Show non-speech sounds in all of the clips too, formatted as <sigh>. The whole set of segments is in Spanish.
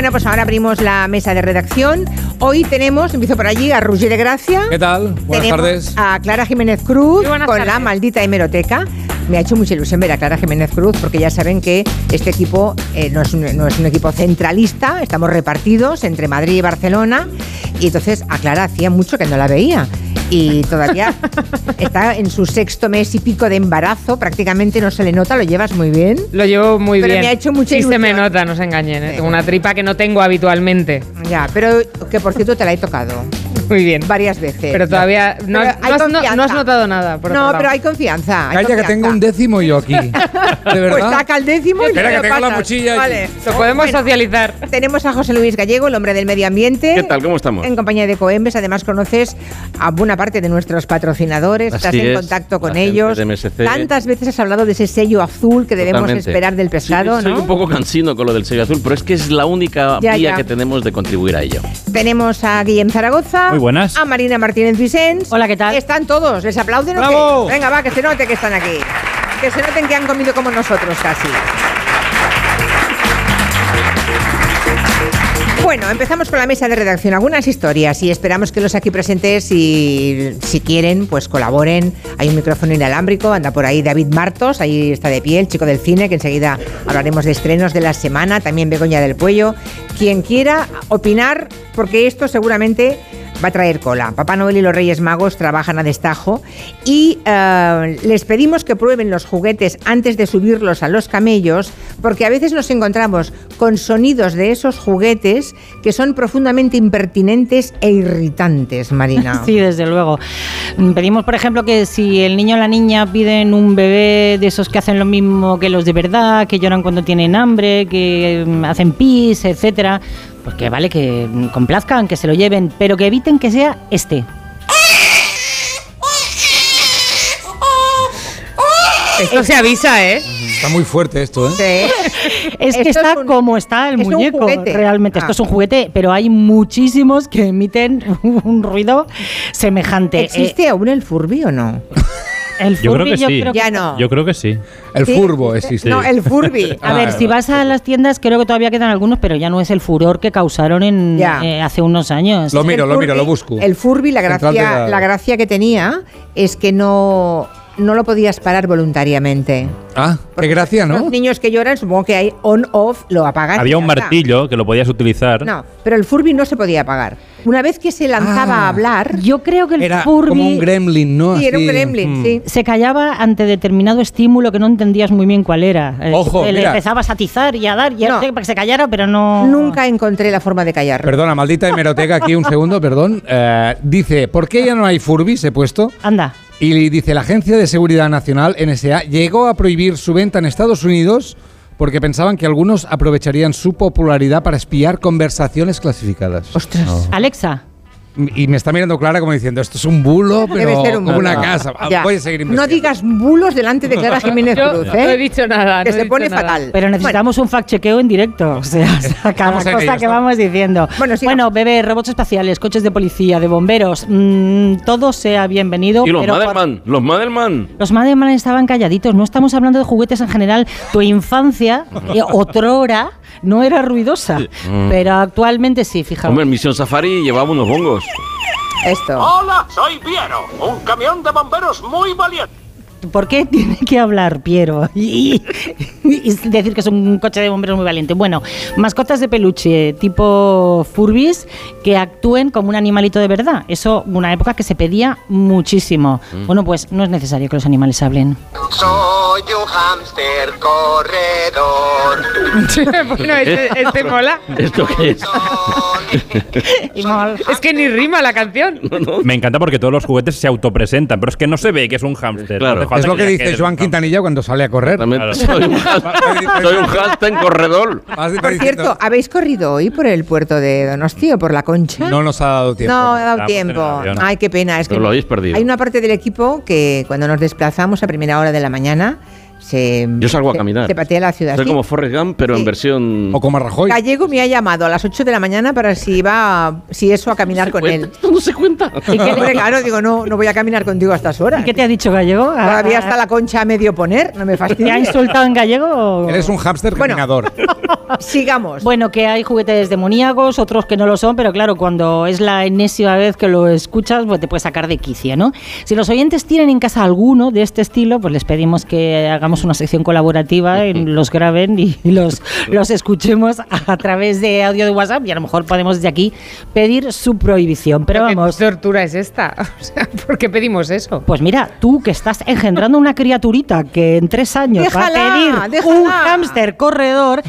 Bueno, pues ahora abrimos la mesa de redacción. Hoy tenemos, empiezo por allí, a Roger de Gracia. ¿Qué tal? Buenas Tenemos tardes. A Clara Jiménez Cruz con tardes. la maldita hemeroteca. Me ha hecho mucha ilusión ver a Clara Jiménez Cruz porque ya saben que este equipo eh, no, es un, no es un equipo centralista, estamos repartidos entre Madrid y Barcelona. Y entonces a Clara hacía mucho que no la veía. Y todavía <laughs> está en su sexto mes y pico de embarazo, prácticamente no se le nota, lo llevas muy bien. Lo llevo muy Pero bien. me ha hecho mucha Sí se me nota, no se engañen. ¿eh? Tengo una tripa que no tengo habitualmente. Ya, pero que por cierto te la he tocado Muy bien. varias veces. Pero todavía no, Pero has- hay no has, no- has notado nada. por No, pero hay confianza. hay Calla que confianza. tengo un décimo yo aquí. <laughs> ¿De verdad? Pues saca el décimo y Espera, que tengo la pasas. mochilla aquí. Vale. Lo podemos Bueno, socializar. Tenemos a José Luis Gallego, el hombre del medio ambiente. ¿Qué tal? ¿Cómo estamos? En compañía de Coembes. Además, conoces a buena parte de nuestros patrocinadores. Así estás en es, contacto con la ellos. de MSC. Tantas veces has hablado de ese sello azul que debemos Totalmente. esperar del pescado, Sí, Soy ¿no? un poco cansino con lo del sello azul, pero es que es la única Ya, vía ya. que tenemos de contribuir a ello. Tenemos a Guillem Zaragoza. Buenas. A Marina Martínez Vicens. Hola, ¿qué tal? Están todos. ¿Les aplauden o ¡Bravo! qué? Venga, va, que se note que están aquí. Que se noten que han comido como nosotros casi. Bueno, empezamos con la mesa de redacción. Algunas historias y esperamos que los aquí presentes, si, si quieren, pues colaboren. Hay un micrófono inalámbrico, anda por ahí David Martos, ahí está de pie, el chico del cine, que enseguida hablaremos de estrenos de la semana, también Begoña del Puello. Quien quiera opinar, porque esto seguramente va a traer cola. Papá Noel y los Reyes Magos trabajan a destajo y eh, les pedimos que prueben los juguetes antes de subirlos a los camellos, porque a veces nos encontramos con sonidos de esos juguetes que son profundamente impertinentes e irritantes, Marina. <laughs> Sí, desde luego. Pedimos, por ejemplo, que si el niño o la niña piden un bebé de esos que hacen lo mismo que los de verdad, que lloran cuando tienen hambre, que mm, hacen pis, etcétera, pues que vale, que complazcan, que se lo lleven, pero que eviten que sea este. Esto se avisa, ¿eh? Está muy fuerte esto, ¿eh? Sí. <laughs> Es que Esto está es un- como está el es muñeco, realmente. Ah. Esto es un juguete, pero hay muchísimos que emiten <laughs> un ruido semejante. ¿Existe aún el Furby o no? <laughs> El Yo creo Furby que sí. Ya no. Yo creo que sí. El ¿Sí? furbo existe. No, el Furby. <laughs> A ver, Ah, si vas a las tiendas, creo que todavía quedan algunos, pero ya no es el furor que causaron en, eh, hace unos años. Lo miro, El lo miro, lo busco. El Furby, la gracia, la gracia que tenía es que no, no lo podías parar voluntariamente. Ah, qué gracia, Los ¿no? niños que lloran, supongo que hay on-off, lo apagan. Había un martillo que lo podías utilizar. No, pero el Furby no se podía apagar. Una vez que se lanzaba Ah. a hablar, Yo creo que el Era Furby como un gremlin, ¿no? sí, era un gremlin, mm. sí. se callaba ante determinado estímulo que no entendías muy bien cuál era. Eh, Ojo, Le mira. empezabas a atizar y a dar y a No. hacer para que se callara, pero no... Nunca encontré la forma de callar. Perdona, maldita hemeroteca, aquí un segundo, perdón. Eh, dice, ¿por qué ya no hay Furbis? He puesto. Anda. Y dice, la Agencia de Seguridad Nacional, NSA, llegó a prohibir su venta en Estados Unidos porque pensaban que algunos aprovecharían su popularidad para espiar conversaciones clasificadas. Ostras. Alexa, Y me está mirando Clara como diciendo, esto es un bulo, pero Debe ser un como bulo. una casa. Ah, Ya. Voy a seguir No digas bulos delante de Clara <laughs> Jiménez Yo Cruz, no he ¿eh? dicho nada. que no se pone nada. fatal. pero necesitamos un fact-chequeo en directo. O sea, <laughs> cada cosa ello, que vamos diciendo. Bueno, sigamos. bebé, robots espaciales, coches de policía, de bomberos, mm, todo sea bienvenido. Y los pero por- Madelman, los Madelman. Los Madelman estaban calladitos, no estamos hablando de juguetes en general. Tu infancia, <laughs> eh, otrora, no era ruidosa, pero actualmente sí, fijaos. Hombre, en Misión Safari llevaba unos bongos. Esto. Hola, soy Piero, un camión de bomberos muy valiente. ¿Por qué tiene que hablar Piero y, y decir que es un coche de bomberos muy valiente? Bueno, mascotas de peluche tipo Furbis que actúen como un animalito de verdad. Eso, una época que se pedía muchísimo. Bueno, pues no es necesario que los animales hablen. Soy un hámster corredor. <laughs> bueno, este, este mola. ¿Esto qué es? Es que ni rima la canción. Me encanta porque todos los juguetes se autopresentan, pero es que no se ve que es un hámster. Claro. Falta Es lo que dice Joan Quintanilla cuando sale a correr. Claro. soy un <laughs> soy un hámster corredor. Por cierto, ¿habéis corrido hoy por el puerto de Donosti o por la Concha? no nos ha dado tiempo. No, ha dado tiempo. Ay, qué pena. Es que lo habéis perdido. Hay una parte del equipo que cuando nos desplazamos a primera hora de la mañana se. Yo salgo a caminar. Se patea la ciudad. Soy sí. como Forrest Gump, pero Sí. en versión. O como Rajoy. Gallego me ha llamado a las 8 de la mañana para si iba, a- si eso, a caminar con él. Esto no se cuenta. Y <laughs> que, hombre, claro, digo, no, no voy a caminar contigo a estas horas. ¿Y qué te ha dicho gallego? Todavía Ah, está la concha a medio poner, no me ¿Te ha insultado en gallego? o- Eres un hámster Bueno. caminador. <laughs> <laughs> Sigamos. Bueno, que hay juguetes demoníacos, otros que no lo son, pero claro, cuando es la enésima vez que lo escuchas, pues te puedes sacar de quicio, ¿no? Si los oyentes tienen en casa alguno de este estilo, pues les pedimos que hagamos una sección colaborativa, y <laughs> los graben y <laughs> los, los escuchemos a través de audio de WhatsApp y a lo mejor podemos desde aquí pedir su prohibición. Pero ¿Qué vamos, tortura es esta? O sea, ¿por qué pedimos eso? pues mira, tú que estás engendrando una criaturita que en tres años va a pedir déjala. un hámster corredor,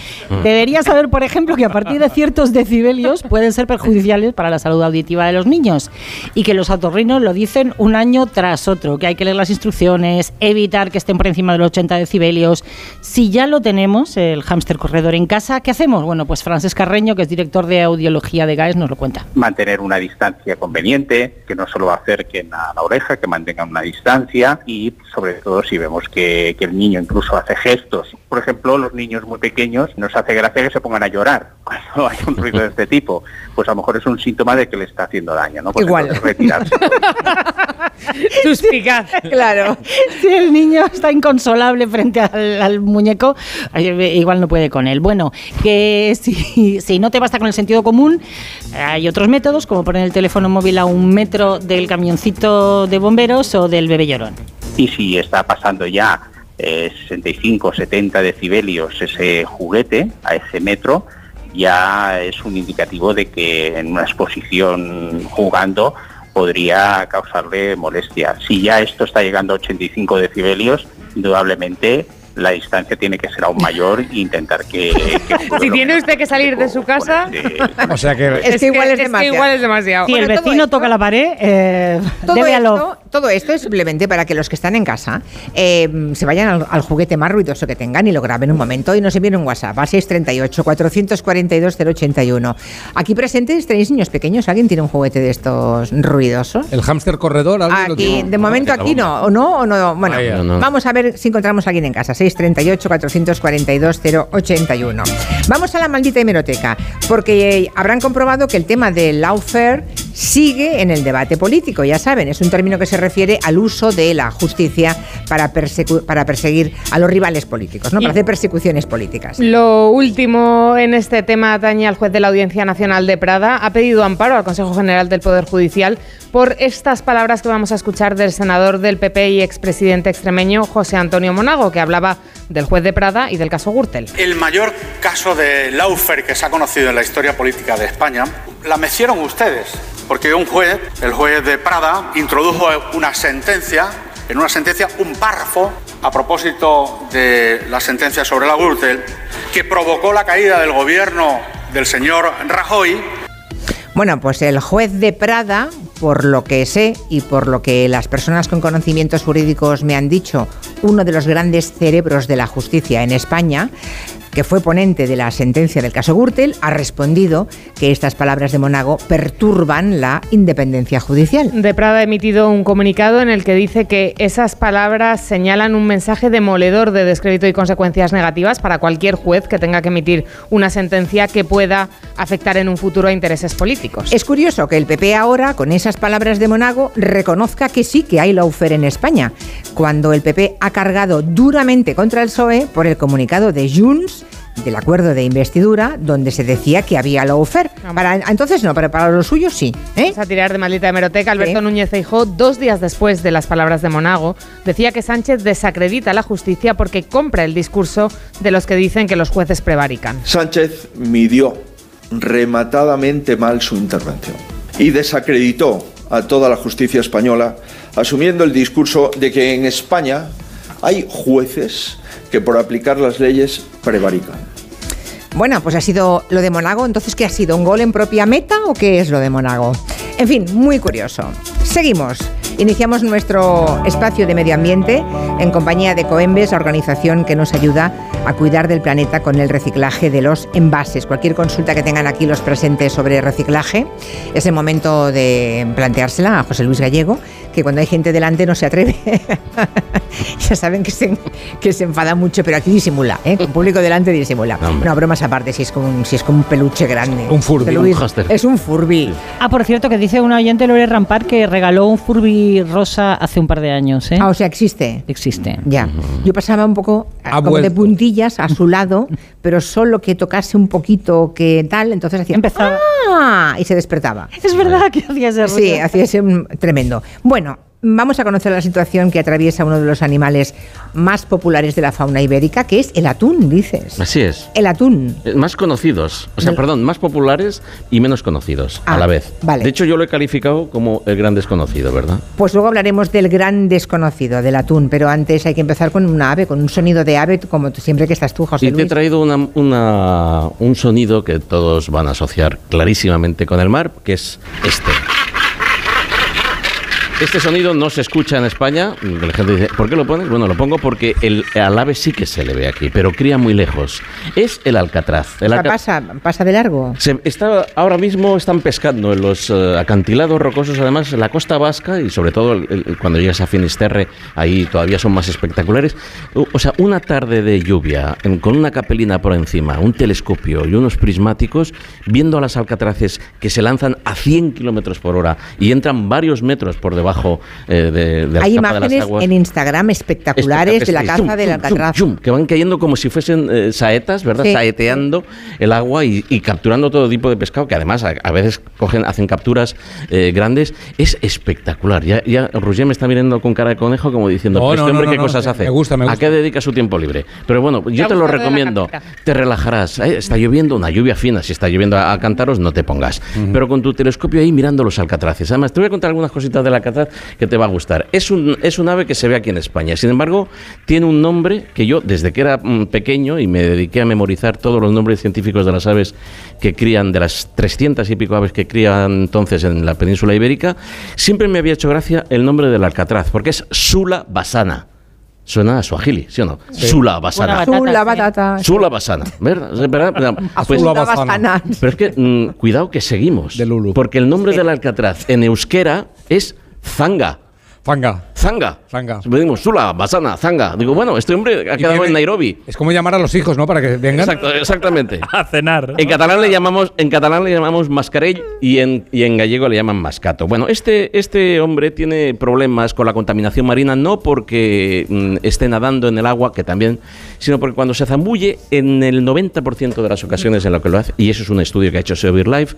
deberías saber, por ejemplo, que a partir de ciertos decibelios pueden ser perjudiciales para la salud auditiva de los niños y que los autorrinos lo dicen un año tras otro, que hay que leer las instrucciones, evitar que estén por encima de los 80 decibelios. Si ya lo tenemos, el hámster corredor en casa, ¿qué hacemos? Bueno, pues Francesc Carreño, que es director de audiología de GAES, nos lo cuenta. mantener una distancia conveniente, que no solo acerquen a la oreja, que mantengan una distancia y sobre todo si vemos que, que el niño incluso hace gestos. Por ejemplo, los niños muy pequeños nos hace gracia que se pongan a llorar <laughs> cuando hay un ruido de este tipo. Pues a lo mejor es un síntoma de que le está haciendo daño, ¿no? Pues Igual. retirarse. <laughs> Suspicaz. Claro. Si el niño está inconsolable frente al, al muñeco, eh, igual no puede con él. Bueno, que si, si no te basta con el sentido común, hay otros métodos, como poner el teléfono móvil a un metro del camioncito de bomberos o del bebé llorón. y si está pasando ya eh, 65, 70 decibelios ese juguete a ese metro, ya es un indicativo de que en una exposición jugando podría causarle molestia. Si ya esto está llegando a 85 decibelios, indudablemente la distancia tiene que ser aún mayor e <laughs> intentar que... que Si lo tiene usted que salir de su casa- con <laughs> O sea que Es que igual es que demasiado. igual es demasiado. Si Bueno, el vecino esto- toca la pared, eh, Todo esto, lo- todo esto es simplemente para que los que están en casa eh, se vayan al, al juguete más ruidoso que tengan y lo graben un momento y nos envíen un WhatsApp al 638-442-081. Aquí presentes tenéis niños pequeños. ¿Alguien tiene un juguete de estos ruidosos? el hámster corredor, ¿alguien lo Aquí, tiene? de momento aquí no, o no, o no. Bueno, no. vamos a ver si encontramos a alguien en casa. 638-442-081. Vamos a la maldita hemeroteca, porque eh, habrán comprobado que el tema del lawfare sigue en el debate político. Ya saben, es un término que se refiere al uso de la justicia para, perseguir a los rivales políticos, ¿no? Para hacer persecuciones políticas. Lo último en este tema atañe al juez de la Audiencia Nacional de Prada. Ha pedido amparo al Consejo General del Poder Judicial por estas palabras que vamos a escuchar del senador del PP y expresidente extremeño José Antonio Monago, que hablaba del juez de Prada y del caso Gürtel. El mayor caso de Laufer que se ha conocido en la historia política de España la mecieron ustedes, porque un juez, el juez de Prada, introdujo una sentencia, en una sentencia un párrafo a propósito de la sentencia sobre la Gürtel, que provocó la caída del gobierno del señor Rajoy Bueno, pues el juez de Prada, por lo que sé y por lo que las personas con conocimientos jurídicos me han dicho, uno de los grandes cerebros de la justicia en España, que fue ponente de la sentencia del caso Gürtel, ha respondido que estas palabras de Monago perturban la independencia judicial. De Prada ha emitido un comunicado en el que dice que esas palabras señalan un mensaje demoledor de descrédito y consecuencias negativas para cualquier juez que tenga que emitir una sentencia que pueda afectar en un futuro a intereses políticos. Es curioso que el PP ahora, con esas palabras de Monago, reconozca que sí que hay lawfare en España, cuando el PP ha cargado duramente contra el PSOE por el comunicado de Junts del acuerdo de investidura donde se decía que había lawfare. Para entonces no, pero para los suyos sí. ¿eh? Vamos a tirar de maldita hemeroteca. Alberto. Núñez Feijóo, dos días después de las palabras de Monago, decía que Sánchez desacredita la justicia porque compra el discurso de los que dicen que los jueces prevarican. Sánchez midió rematadamente mal su intervención y desacreditó a toda la justicia española asumiendo el discurso de que en España hay jueces que por aplicar las leyes prevarican. Bueno, pues ha sido lo de Monago. Entonces, ¿qué ha sido? ¿Un gol en propia meta o qué es lo de Monago? En fin, muy curioso. Seguimos. Iniciamos nuestro espacio de medio ambiente en compañía de Coembes, la organización que nos ayuda a cuidar del planeta con el reciclaje de los envases. Cualquier consulta que tengan aquí los presentes sobre reciclaje, es el momento de planteársela a José Luis Gallego, que cuando hay gente delante no se atreve. <laughs> ya saben que se, que se enfada mucho, pero aquí disimula, ¿eh? Con público delante disimula. Hombre. No, bromas aparte, si es como un, si es como un peluche grande. Un Furby, un hámster. Es un Furby. Ah, por cierto, que dice una oyente, Lore Rampar, que regaló un Furby rosa hace un par de años. ¿eh? Ah, o sea, existe. Existe. Ya. Yo pasaba un poco Ha como de puntillas a su <laughs> lado, pero solo que tocase un poquito que tal, entonces hacía Empezaba. ¡Ah! y se despertaba. Es verdad que hacía ese Sí, ruido. hacía ese tremendo. Bueno, vamos a conocer la situación que atraviesa uno de los animales más populares de la fauna ibérica, que es el atún, dices. Así es. El atún. Eh, Más conocidos, o sea, perdón, más populares y menos conocidos Ah, a la vez. vale. De hecho, yo lo he calificado como el gran desconocido, ¿verdad? Pues luego hablaremos del gran desconocido, del atún, pero antes hay que empezar con un ave, con un sonido de ave, como siempre que estás tú, José Y te he traído una- una- un sonido que todos van a asociar clarísimamente con el mar, que es este. Este sonido no se escucha en España. La gente dice, ¿por qué lo pones? Bueno, lo pongo porque el, al ave sí que se le ve aquí, pero cría muy lejos. Es el alcatraz. O El sea, alca- pasa, pasa de largo. Se está, ahora mismo están pescando en los eh, acantilados rocosos, además la costa vasca y sobre todo el- el- cuando llegas a Finisterre, ahí todavía son más espectaculares. O o sea, una tarde de lluvia en- con una capelina por encima, un telescopio y unos prismáticos, viendo a las alcatraces que se lanzan a 100 kilómetros por hora y entran varios metros por debajo eh, de, de la Hay capa de las imágenes aguas. en Instagram espectaculares de la caza Zum, del zum, alcatraz. que van cayendo como si fuesen eh, saetas, ¿verdad? Sí. Saeteando el agua y, y capturando todo tipo de pescado, que además a, a veces cogen, hacen capturas eh, grandes. Es espectacular. Ya, ya Roger me está mirando con cara de conejo como diciendo, No, "¿Pero no, este hombre no, qué no, cosas hace? me gusta, me ¿A gusta. qué dedica su tiempo libre? Pero bueno, yo te lo recomiendo. Te relajarás. ¿eh? Está lloviendo, una lluvia fina. Si está lloviendo a, a cántaros, no te pongas. Pero con tu telescopio ahí mirando los alcatraces. Además, te voy a contar algunas cositas del alcatraz que te va a gustar. Es un, es un ave que se ve aquí en España. Sin embargo, tiene un nombre que yo, desde que era mm, pequeño y me dediqué a memorizar todos los nombres científicos de las aves que crían, de las 300 y pico aves que crían entonces en la península ibérica, siempre me había hecho gracia el nombre del alcatraz, porque es Sula basana. Suena a suajili, ¿sí o no? Sula basana. Batata, Azul, la sí. batata. Sula basana, ¿verdad? ¿Es <laughs> verdad? Pues- Azul, la basana. basana. pero es que, mm, cuidado que seguimos. De Lulu. Porque el nombre del alcatraz en euskera es Thunga. Zanga. Fanga. Zanga. Zanga. Decimos Sula, Basana, Zanga. Digo, bueno, este hombre ha quedado tiene- en Nairobi. Es como llamar a los hijos, ¿no? Para que vengan. Exacto, exactamente. <laughs> A cenar. En catalán le llamamos, en catalán le llamamos mascarell y en, y en gallego le llaman mascato. Bueno, este, este hombre tiene problemas con la contaminación marina no porque mm, esté nadando en el agua, que también, sino porque cuando se zambulle, en el 90% de las ocasiones en lo que lo hace, y eso es un estudio que ha hecho Severe Life,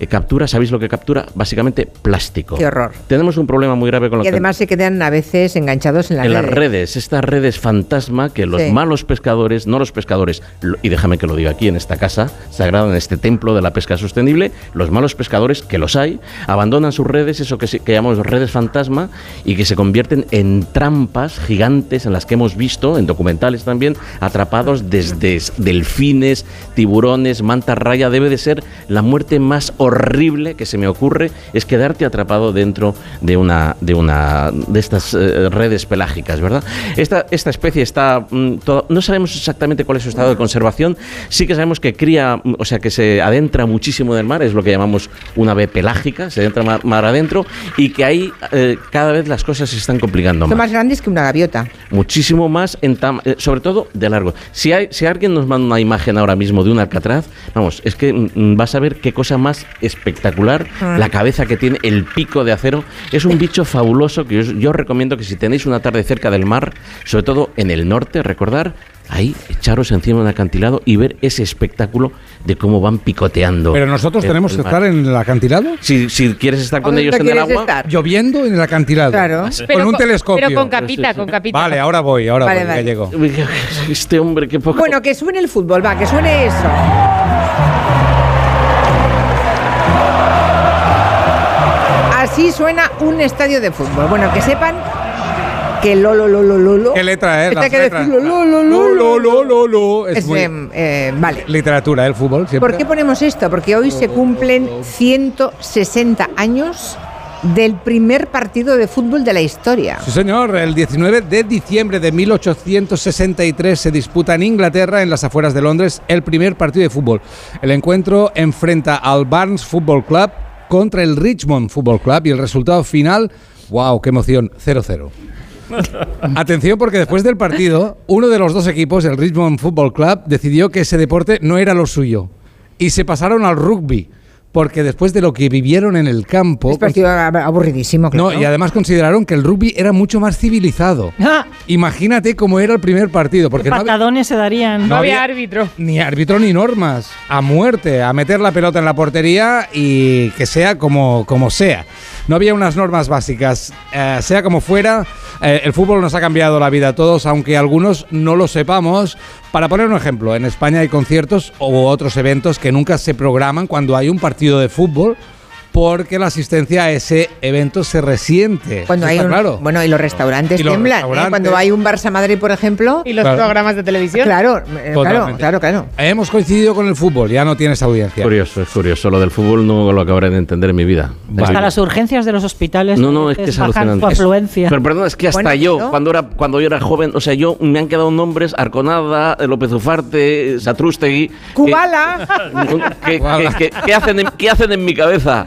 eh, captura, ¿sabéis lo que captura? Básicamente plástico. Qué horror. Tenemos un problema muy grave con la además se quedan a veces enganchados en las en las redes. redes, estas redes fantasma que los Sí. malos pescadores, no los pescadores, y déjame que lo diga aquí en esta casa sagrada, en este templo de la pesca sostenible, los malos pescadores, que los hay, abandonan sus redes, eso que, que llamamos redes fantasma, y que se convierten en trampas gigantes en las que hemos visto, en documentales también, atrapados desde delfines, tiburones, manta raya. Debe de ser la muerte más horrible que se me ocurre, es quedarte atrapado dentro de una de una de estas eh, redes pelágicas, ¿verdad? Esta, esta especie está mm, toda- no sabemos exactamente cuál es su estado de conservación. Sí que sabemos que cría, mm, o sea, que se adentra muchísimo del mar, es lo que llamamos una ave pelágica, se adentra mar, mar adentro y que ahí eh, cada vez las cosas se están complicando Son más más grandes que una gaviota. muchísimo más, en tam- eh, sobre todo de largo. Si, hay, si alguien nos manda una imagen ahora mismo de un alcatraz, vamos, es que mm, vas a ver qué cosa más espectacular, Ah. la cabeza que tiene, el pico de acero. Es un bicho fabuloso que yo, recomiendo que si tenéis una tarde cerca del mar, sobre todo en el norte, recordar, ahí echaros encima de un acantilado y ver ese espectáculo de cómo van picoteando. Pero nosotros el- tenemos el que mar. estar en el acantilado. Si, si quieres estar con ¿Dónde ellos en el agua... estar? Lloviendo en el acantilado. Claro. Con un con- telescopio. Pero con capita, con capita. Vale, ahora voy, ahora Vale, voy, vale. ya llego. <laughs> Este hombre, qué poco... Bueno, que suene el fútbol, va, que suene eso. Así suena un estadio de fútbol. Bueno, que sepan que lo, lo, lo, lo, lo, lo. ¿Qué letra? Esta Las que letras. decirlo, lo, lo, lo, Lo, lo, lo, lo. Es Es, muy em, eh, vale. literatura, ¿eh? el fútbol. Siempre. ¿Por qué ponemos esto? Porque hoy se cumplen 160 años del primer partido de fútbol de la historia. Sí, señor. El 19 de diciembre de 1863 se disputa en Inglaterra, en las afueras de Londres, el primer partido de fútbol. El encuentro enfrenta al Barnes Football Club contra el Richmond Football Club y el resultado final, wow, qué emoción, 0-0. <laughs> Atención porque después del partido, uno de los dos equipos, el Richmond Football Club, decidió que ese deporte no era lo suyo y se pasaron al rugby. Porque después de lo que vivieron en el campo... Es partido ab- aburridísimo, claro. No, y además consideraron que el rugby era mucho más civilizado. Ah, Imagínate cómo era el primer partido, porque no patadones se darían. No había había- árbitro. ni árbitro ni normas. A muerte, a meter la pelota en la portería y que sea como, como sea. No había unas normas básicas. Eh, sea como fuera, eh, el fútbol nos ha cambiado la vida a todos, aunque algunos no lo sepamos. Para poner un ejemplo, en España hay conciertos u otros eventos que nunca se programan cuando hay un partido de fútbol porque la asistencia a ese evento se resiente. Cuando hay un- claro. Bueno, y los restaurantes Y los tiemblan. ¿eh? restaurantes. Cuando hay un Barça Madrid, por ejemplo. Y los Claro. programas de televisión. Claro, eh, claro, claro, claro. Hemos coincidido con el fútbol, ya no tienes audiencia. Curioso, es curioso. Lo del fútbol no lo acabaré de entender en mi vida. Hasta las urgencias de los hospitales No, no, es que es alucinante. su Es- afluencia. pero perdón, es que hasta Bueno, yo, ¿no? cuando era cuando yo era joven, o sea, yo me han quedado nombres Arconada, eh, López Ufarte, Satrústegui. hacen en, ¿Qué hacen en mi cabeza?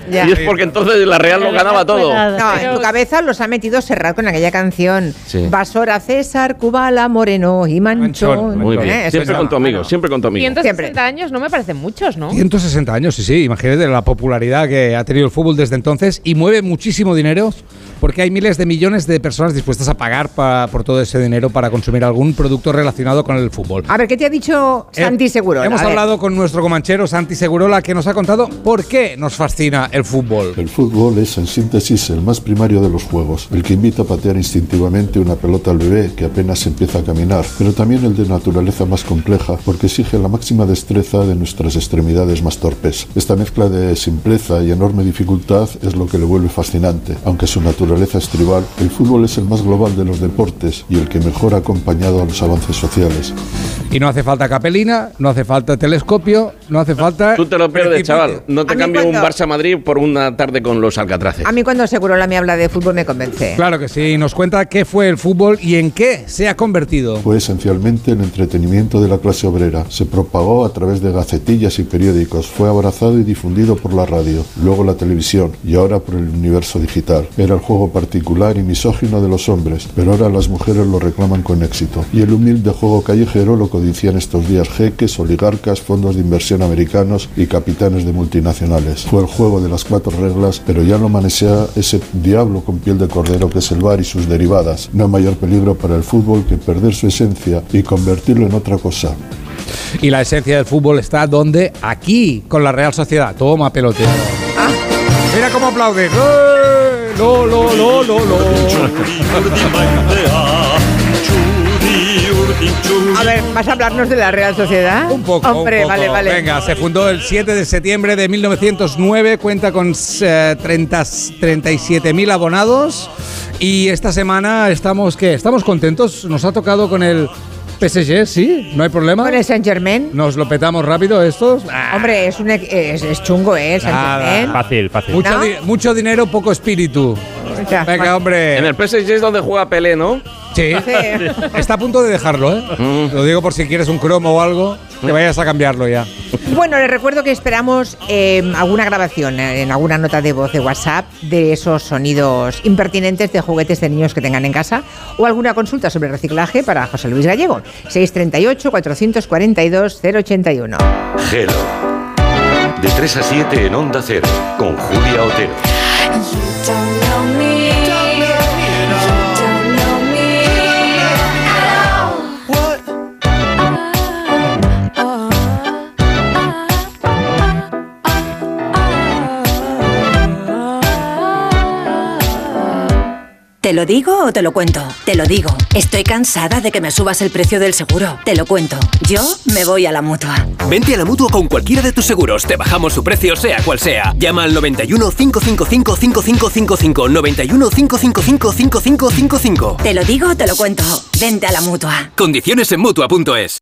Ya. Y es porque entonces la Real lo ganaba todo. No, en tu cabeza los ha metido Serrat con aquella canción. Sí. Basora, César, Kubala, Moreno y Manchón. Muy bien. ¿Eh? Siempre con tu amigo, bueno. siempre con tu amigo. 160 Siempre. años no me parecen muchos, ¿no? 160 años, sí, sí. Imagínate la popularidad que ha tenido el fútbol desde entonces y mueve muchísimo dinero porque hay miles de millones de personas dispuestas a pagar pa- por todo ese dinero para consumir algún producto relacionado con el fútbol. A ver, ¿qué te ha dicho Santi Eh, Seguro? Hemos hablado con nuestro comanchero Santi Segurola que nos ha contado por qué nos fascina el fútbol. El fútbol es, en síntesis, el más primario de los juegos, el que invita a patear instintivamente una pelota al bebé que apenas empieza a caminar, pero también el de naturaleza más compleja, porque exige la máxima destreza de nuestras extremidades más torpes. Esta mezcla de simpleza y enorme dificultad es lo que le vuelve fascinante. Aunque su naturaleza es tribal, el fútbol es el más global de los deportes y el que mejor ha acompañado a los avances sociales. Y no hace falta capelina, no hace falta telescopio, no hace falta... Tú te lo pierdes, chaval. No te cambio un Barça-Madrid por una tarde con los Alcatraces. A mí cuando Segurola me habla de fútbol me convence. Claro que sí, nos cuenta qué fue el fútbol y en qué se ha convertido. Fue esencialmente el entretenimiento de la clase obrera. Se propagó a través de gacetillas y periódicos, fue abrazado y difundido por la radio, luego la televisión y ahora por el universo digital. Era el juego particular y misógino de los hombres, pero ahora las mujeres lo reclaman con éxito. Y el humilde juego callejero lo codician estos días jeques, oligarcas, fondos de inversión americanos y capitanes de multinacionales. Fue el juego de las cuatro reglas, pero ya no manesea ese diablo con piel de cordero que es el bar y sus derivadas. No hay mayor peligro para el fútbol que perder su esencia y convertirlo en otra cosa. Y la esencia del fútbol está donde? Aquí, con la Real Sociedad. Toma pelotero. Mira cómo aplaude. ¡Eh! Lo, lo, lo, lo, lo. A ver, ¿vas a hablarnos de la Real Sociedad? Un poco, Hombre, un poco. vale, vale. Venga, se fundó el 7 de septiembre de 1909, cuenta con eh, 30 37.000 abonados y esta semana estamos, ¿qué? ¿Estamos contentos? Nos ha tocado con el PSG, ¿sí? ¿No hay problema? Con el Saint Germain. ¿Nos lo petamos rápido estos? Ah, Hombre, es, un, es, es chungo, ¿eh? Nada. Fácil, fácil. mucho, ¿no? di- mucho dinero, poco espíritu. Ya, Venga, hombre. En el PSG es donde juega Pelé, ¿no? Sí. Sí. <laughs> Está a punto de dejarlo, ¿eh? Mm. Lo digo por si quieres un cromo o algo, que vayas a cambiarlo ya. Bueno, les recuerdo que esperamos eh, alguna grabación eh, en alguna nota de voz de WhatsApp de esos sonidos impertinentes de juguetes de niños que tengan en casa o alguna consulta sobre reciclaje para José Luis Gallego. 638-442-081. Gelo. De 3 a 7 en Onda Cero, con Julia Otero. ¿Te lo digo o te lo cuento? Te lo digo. Estoy cansada de que me subas el precio del seguro. Te lo cuento. Yo me voy a la mutua. Vente a la mutua con cualquiera de tus seguros. Te bajamos su precio, sea cual sea. Llama al 91 555 5555. 91 555 5555. Te lo digo o te lo cuento. Vente a la mutua. Condiciones en mutua.es.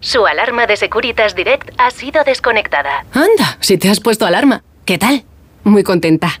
Su alarma de Securitas Direct ha sido desconectada. Anda, si te has puesto alarma. ¿Qué tal? Muy contenta.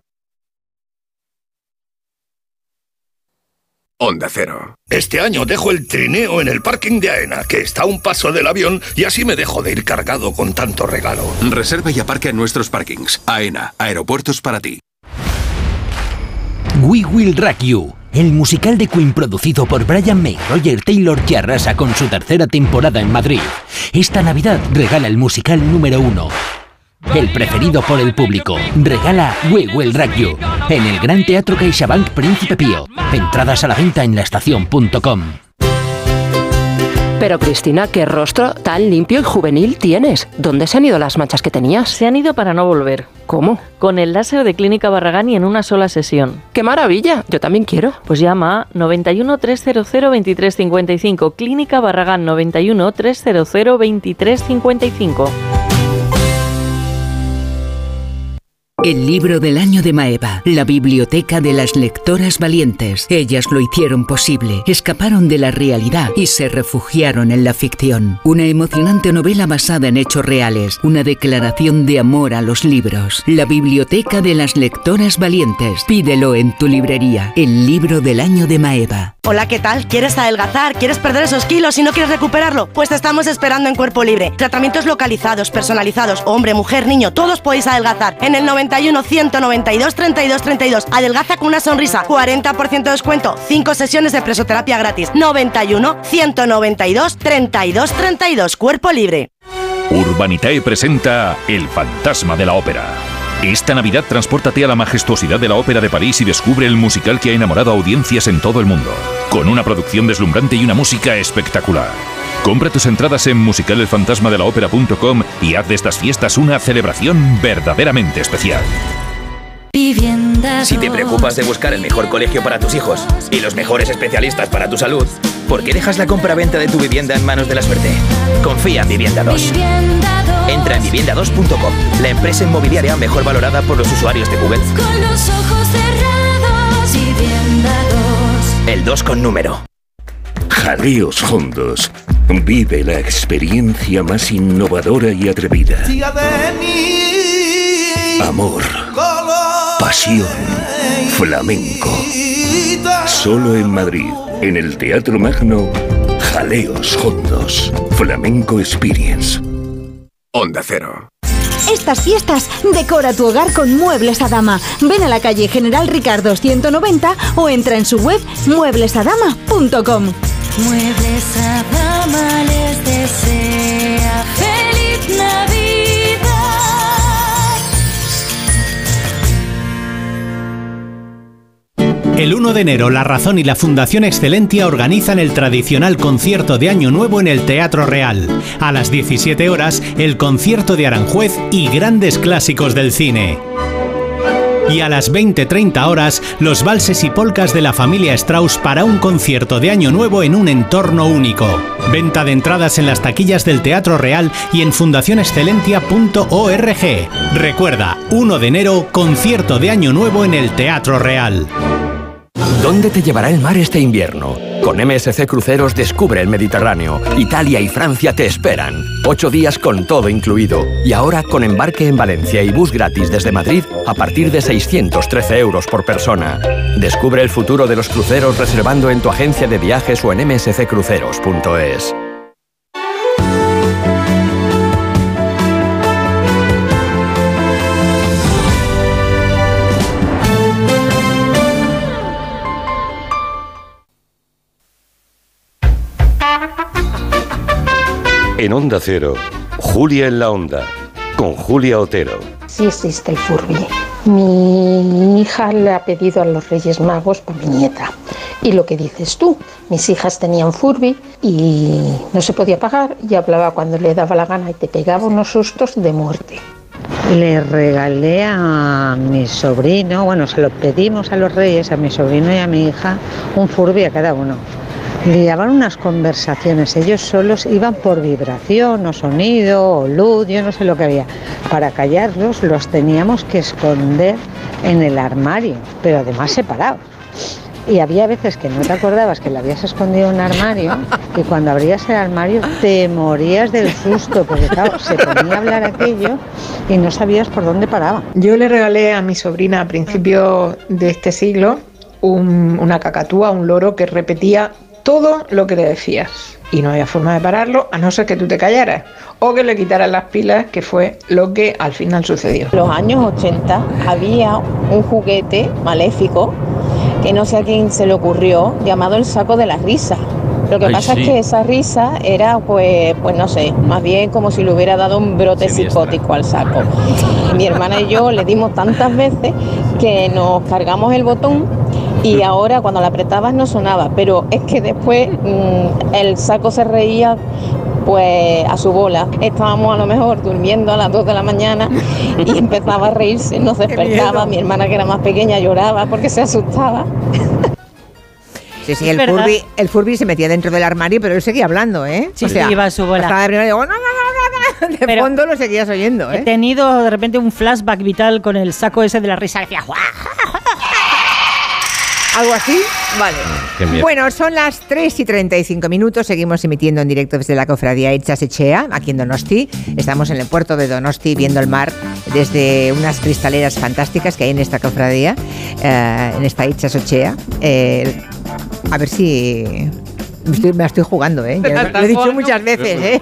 Onda Cero. Este año dejo el trineo en el parking de AENA, que está a un paso del avión, y así me dejo de ir cargado con tanto regalo. Reserva y aparca en nuestros parkings. AENA, aeropuertos para ti. We Will Rock You, el musical de Queen producido por Brian May, Roger Taylor que arrasa con su tercera temporada en Madrid. Esta Navidad regala el musical número uno. El preferido por el público. Regala We Will Rock You en el Gran Teatro CaixaBank Príncipe Pío. Entradas a la venta en laestacion.com. Pero Cristina, qué rostro tan limpio y juvenil tienes. ¿Dónde se han ido las manchas que tenías? Se han ido para no volver. ¿Cómo? Con el láser de Clínica Barragán y en una sola sesión. ¡Qué maravilla! Yo también quiero. Pues llama a 91 300 2355. Clínica Barragán 91 300 2355. El libro del año de Maeva, la biblioteca de las lectoras valientes. Ellas lo hicieron posible, escaparon de la realidad y se refugiaron en la ficción. Una emocionante novela basada en hechos reales, una declaración de amor a los libros. La biblioteca de las lectoras valientes. Pídelo en tu librería. El libro del año de Maeva. Hola, ¿qué tal? ¿Quieres adelgazar? ¿Quieres perder esos kilos y no quieres recuperarlo? Pues te estamos esperando en Cuerpo Libre. Tratamientos localizados, personalizados, hombre, mujer, niño, todos podéis adelgazar. En el 91 192 32 32. Adelgaza con una sonrisa. 40% de descuento. 5 sesiones de presoterapia gratis. 91 192 32 32. Cuerpo Libre. Urbanitae presenta El fantasma de la ópera. Esta Navidad transpórtate a la majestuosidad de la Ópera de París y descubre el musical que ha enamorado a audiencias en todo el mundo, con una producción deslumbrante y una música espectacular. Compra tus entradas en musicalelfantasmadelaopera.com y haz de estas fiestas una celebración verdaderamente especial. Si te preocupas de buscar el mejor colegio para tus hijos y los mejores especialistas para tu salud, ¿por qué dejas la compra-venta de tu vivienda en manos de la suerte? Confía en Vivienda 2. Entra en vivienda2.com, la empresa inmobiliaria mejor valorada por los usuarios de Google. Con los ojos cerrados, Vivienda 2. El 2 con número. Jaleos Hondos. Vive la experiencia más innovadora y atrevida. Amor. Pasión. Flamenco. Solo en Madrid, en el Teatro Magno, Jaleos Hondos. Flamenco Experience. Onda Cero. Estas fiestas decora tu hogar con Muebles a Dama. Ven a la calle General Ricardo 190 o entra en su web mueblesadama.com. Muebles a dama les desea feliz Navidad. El 1 de enero, La Razón y la Fundación Excelentia organizan el tradicional concierto de Año Nuevo en el Teatro Real. A las 17 horas, el concierto de Aranjuez y grandes clásicos del cine. Y a las 20-30 horas, los valses y polcas de la familia Strauss para un concierto de Año Nuevo en un entorno único. Venta de entradas en las taquillas del Teatro Real y en fundacionexcelentia.org. Recuerda, 1 de enero, concierto de Año Nuevo en el Teatro Real. ¿Dónde te llevará el mar este invierno? Con MSC Cruceros descubre el Mediterráneo. Italia y Francia te esperan. Ocho días con todo incluido. Y ahora con embarque en Valencia y bus gratis desde Madrid a partir de 613 euros por persona. Descubre el futuro de los cruceros reservando en tu agencia de viajes o en msccruceros.es. En Onda Cero, Julia en la Onda, con Julia Otero. Sí existe el Furby. Mi hija le ha pedido a los Reyes Magos para mi nieta. Y lo que dices tú, mis hijas tenían Furby y no se podía pagar y hablaba cuando le daba la gana y te pegaba unos sustos de muerte. Le regalé a mi sobrino, bueno, se lo pedimos a los reyes, a mi sobrino y a mi hija, un Furby a cada uno. Liaban unas conversaciones, ellos solos iban por vibración o sonido o luz, yo no sé lo que había. Para callarlos los teníamos que esconder en el armario, pero además separados. Y había veces que no te acordabas que lo habías escondido en un armario <laughs> y cuando abrías el armario te morías del susto porque claro, se ponía a hablar aquello y no sabías por dónde paraba. Yo le regalé a mi sobrina a principios de este siglo un- una cacatúa, un loro que repetía todo lo que le decías. Y no había forma de pararlo a no ser que tú te callaras o que le quitaras las pilas, que fue lo que al final sucedió. En los años 80 había un juguete maléfico que no sé a quién se le ocurrió, llamado el saco de la risa. Lo que Ay, pasa sí. es que esa risa era, pues, pues no sé, más bien como si le hubiera dado un brote psicótico al saco. Mi hermana y yo le dimos tantas veces que nos cargamos el botón y ahora cuando la apretabas no sonaba, pero es que después mm, el saco se reía pues a su bola. Estábamos a lo mejor durmiendo a las 2 de la mañana y <laughs> empezaba a reírse, nos despertaba, mi hermana que era más pequeña lloraba porque se asustaba. Sí, sí, el. Furby, el Furby se metía dentro del armario, pero él seguía hablando, ¿eh? Sí, sí, iba a su bola. estaba de primero y digo, "No, no, no, no", de Pero- fondo lo seguías oyendo, He ¿eh? tenido de repente un flashback vital con el saco ese de la risa que hacía ¡guau! ¿Algo así? Vale. qué miedo. Bueno, son las 3 y 35 minutos. Seguimos emitiendo en directo desde la cofradía Echas Echea, aquí en Donosti. Estamos en el puerto de Donosti viendo el mar desde unas cristaleras fantásticas que hay en esta cofradía, eh, en esta Echas Echea. Eh, a ver si. Me, estoy- me la estoy jugando, ¿eh? Ya lo he dicho muchas veces, ¿eh?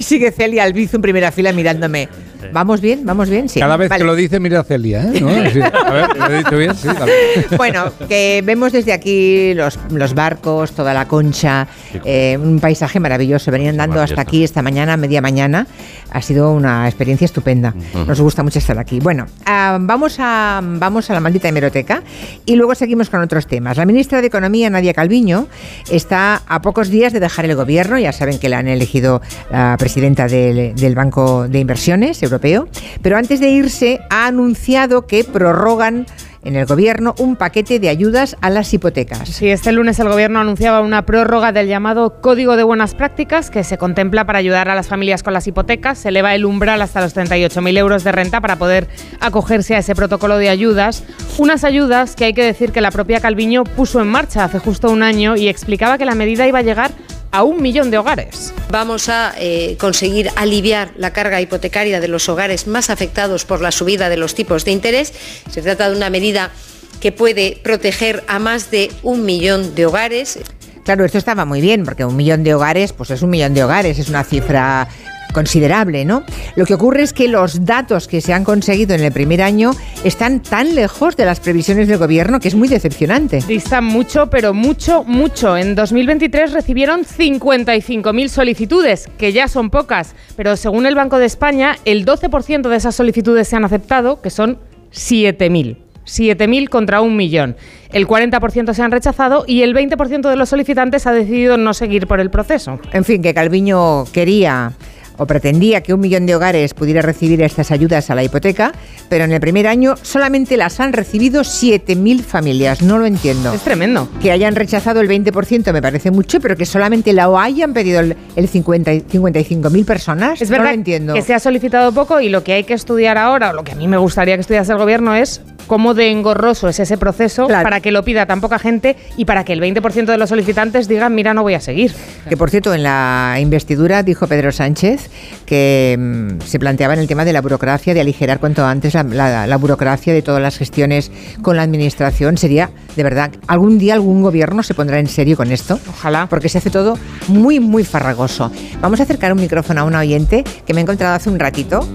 Sigue Celia Albizu en primera fila mirándome. ¿Vamos bien? ¿Vamos bien? Sí. Cada vez Vale. que lo dice, mira a Celia, ¿eh? ¿No? Sí. A ver, ¿lo he dicho bien? Sí. <laughs> Bueno, que vemos desde aquí los, los barcos, toda la concha, eh, un paisaje maravilloso. Venían dando hasta aquí esta mañana, media mañana. Ha sido una experiencia estupenda. Nos gusta mucho estar aquí. Bueno, ah, vamos, a, vamos a la maldita hemeroteca y luego seguimos con otros temas. La ministra de Economía, Nadia Calviño, está a pocos días de dejar el gobierno. Ya saben que la han elegido la presidenta del, del Banco de Inversiones Pero antes de irse, ha anunciado que prorrogan en el gobierno un paquete de ayudas a las hipotecas. Sí, este lunes el Gobierno anunciaba una prórroga del llamado Código de Buenas Prácticas que se contempla para ayudar a las familias con las hipotecas. Se eleva el umbral hasta los 38.000 euros de renta para poder acogerse a ese protocolo de ayudas. Unas ayudas que hay que decir que la propia Calviño puso en marcha hace justo un año y explicaba que la medida iba a llegar a un millón de hogares. Vamos a eh, conseguir aliviar la carga hipotecaria de los hogares más afectados por la subida de los tipos de interés. Se trata de una medida que puede proteger a más de un millón de hogares. Claro, esto estaba muy bien, porque un millón de hogares, pues es un millón de hogares, es una cifra considerable, ¿no? Lo que ocurre es que los datos que se han conseguido en el primer año están tan lejos de las previsiones del gobierno que es muy decepcionante. Distan mucho, pero mucho, mucho. En 2023 recibieron 55.000 solicitudes, que ya son pocas, pero según el Banco de España, el 12% de esas solicitudes se han aceptado, que son 7.000. 7.000 contra un millón. El 40% se han rechazado y el 20% de los solicitantes ha decidido no seguir por el proceso. En fin, que Calviño quería o pretendía que un millón de hogares pudiera recibir estas ayudas a la hipoteca, pero en el primer año solamente las han recibido 7.000 familias. No lo entiendo. Es tremendo. Que hayan rechazado el 20% me parece mucho, pero que solamente la hayan pedido el, el 50, y- 55.000 personas. Es no verdad lo entiendo. que se ha solicitado poco y lo que hay que estudiar ahora, o lo que a mí me gustaría que estudiase el gobierno es cómo de engorroso es ese proceso para que lo pida tan poca gente y para que el 20% de los solicitantes digan, mira, no voy a seguir. Que por cierto, en la investidura dijo Pedro Sánchez que mm, se planteaba en el tema de la burocracia, de aligerar cuanto antes la, la- la burocracia de todas las gestiones con la administración. Sería, de verdad, algún día algún gobierno se pondrá en serio con esto. Ojalá. Porque se hace todo muy, muy farragoso. Vamos a acercar un micrófono a una oyente que me he encontrado hace un ratito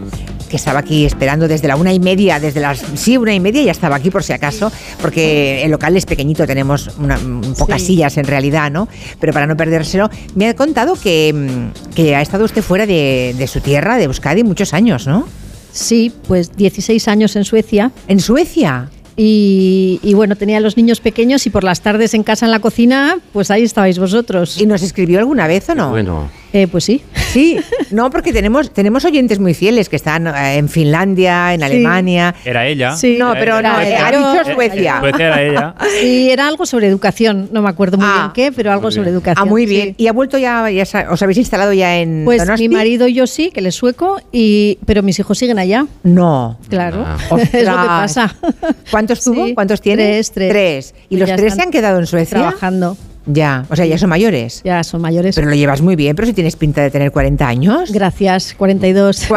que estaba aquí esperando desde la una y media, desde las sí, una y media ya estaba aquí por si acaso, porque el local es pequeñito, tenemos una- mm, pocas Sí. sillas en realidad, ¿no? Pero para no perdérselo, me ha contado que, mm, que ha estado usted fuera de, de su tierra, de Euskadi, muchos años, ¿no? Sí, pues 16 años en Suecia. ¿En Suecia? Y, y bueno, tenía a los niños pequeños y por las tardes en casa en la cocina, pues ahí estabais vosotros. ¿Y nos escribió alguna vez o no? Bueno. Eh, pues sí. Sí, no, porque tenemos, tenemos oyentes muy fieles que están eh, en Finlandia, en Sí. Alemania. Era ella. Sí. No, pero no, Era eh, ha dicho Suecia. Suecia era ella. <laughs> Sí, era algo sobre educación, no me acuerdo muy bien qué, pero algo sobre educación. Ah, muy bien. sí. ¿Y ha vuelto ya, ya os habéis instalado ya en Pues Donosti? mi marido y yo sí, que él es sueco, y, pero mis hijos siguen allá. No. Claro, Ah. <laughs> es lo que pasa. ¿Cuántos tuvo? ¿Cuántos tiene? Tres, tres. Tres. ¿Y los Ya tres están se han quedado en Suecia? Trabajando. Ya, o sea, ya son mayores. Ya son mayores. Pero lo llevas muy bien, pero si tienes pinta de tener 40 años. Gracias, 42. <laughs>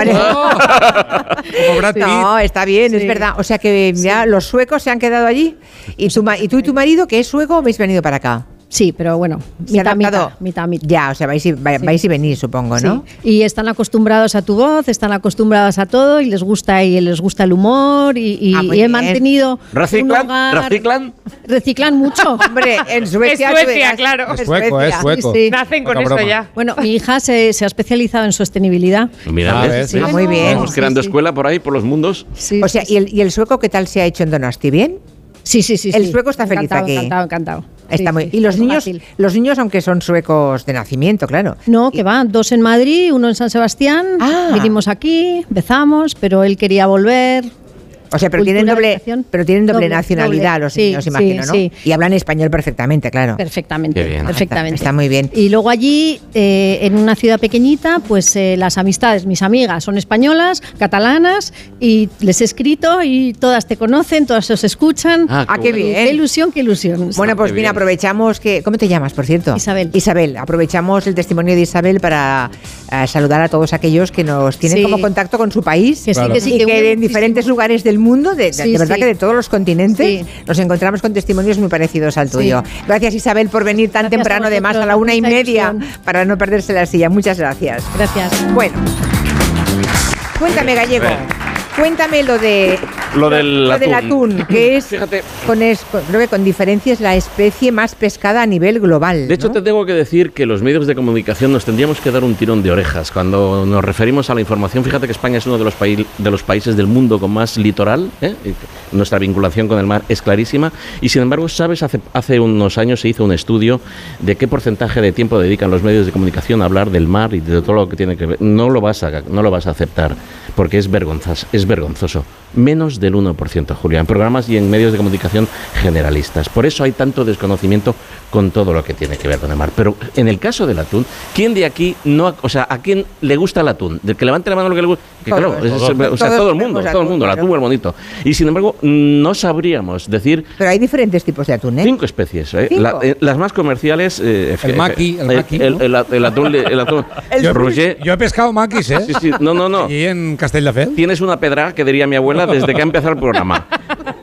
No, está bien, es verdad. O sea que ya los suecos se han quedado allí. ¿Y, tu ma- y tú y tu marido, que es sueco, habéis venido para acá? Sí, pero bueno, mitad, mitad, adaptado. mitad, mitad. Ya, o sea, vais y, va- vais y venís, supongo, ¿no? Sí. Y están acostumbrados a tu voz, están acostumbrados a todo y les gusta y les gusta el humor y, y- Ah, y he mantenido un ¿Reciclan? hogar- ¿Reciclan? reciclan mucho. <laughs> Hombre, en Suecia, Es Suecia, claro. Es sueco, es sueco. Nacen con broma. ya. Bueno, mi hija se, se ha especializado en sostenibilidad. Mira, Ah. Ah, muy bien. Estamos creando sí. escuela por ahí, por los mundos. o sea, ¿y, el, ¿y el sueco qué tal se ha hecho en Donosti? ¿Bien? Sí, sí, sí. El sueco está feliz aquí. Encantado, encantado. Está Sí, muy, sí, y los niños, fácil. los niños, aunque son suecos de nacimiento, claro. No, que va, dos en Madrid, uno en San Sebastián. Ah. Vinimos aquí, empezamos, pero él quería volver. O sea, pero tienen doble, pero tienen doble, Doble, nacionalidad doble. los Sí, niños, sí, imagino, ¿no? sí. Y hablan español perfectamente, claro. Perfectamente, bien. perfectamente. Está, está muy bien. Y luego allí, eh, en una ciudad pequeñita, pues eh, las amistades, mis amigas son españolas, catalanas, y les he escrito y todas te conocen, todas os escuchan. Ah, qué Ah, qué bien. Qué ilusión, qué ilusión. Bueno, pues mira, aprovechamos que... ¿Cómo te llamas, por cierto? Isabel. Isabel, aprovechamos el testimonio de Isabel para eh, saludar a todos aquellos que nos tienen Sí. como contacto con su país Que sí, Claro. que sí, y que que, en diferentes lugares del mundo, de, de- Sí, de verdad sí. que de todos los continentes, nos encontramos con testimonios muy parecidos al tuyo. Gracias Isabel por venir tan temprano, a además a la una y media, ilusión. para no perderse la silla. Muchas gracias. Gracias. Bueno, cuéntame gallego. Cuéntame lo de Lo del lo del atún. que <clears throat> es, con es- con- creo que con diferencia es la especie más pescada a nivel global. De hecho, te tengo que decir que los medios de comunicación nos tendríamos que dar un tirón de orejas. Cuando nos referimos a la información, fíjate que España es uno de los, paí- de los países del mundo con más litoral. ¿eh? Y Nuestra vinculación con el mar es clarísima. Y sin embargo, sabes, hace, hace unos años se hizo un estudio de qué porcentaje de tiempo dedican los medios de comunicación a hablar del mar y de todo lo que tiene que ver. No lo vas a, no lo vas a aceptar, porque es, vergonzas, es vergonzoso. Menos del 1%, Julia, en programas y en medios de comunicación generalistas. Por eso hay tanto desconocimiento con todo lo que tiene que ver con el mar. Pero en el caso del atún, ¿quién de aquí no, o sea, a quién le gusta el atún? Del que levante la mano lo que le gusta, que claro, es- o sea, todo el mundo, todo el atún, mundo, el atún es bonito. Y sin embargo, no sabríamos decir Pero hay diferentes tipos de atún, ¿eh? Cinco especies. ¿eh? Cinco. La- eh, las más comerciales. eh, El eh, maqui, el eh, maqui, El, ¿no? el- el atún. El atún <laughs> Yo, yo he pescado maquis, ¿eh? Sí, sí, no, no, no. <laughs> Y en Castelldefels. Tienes una pedra que diría mi abuela desde que ha empezado el programa.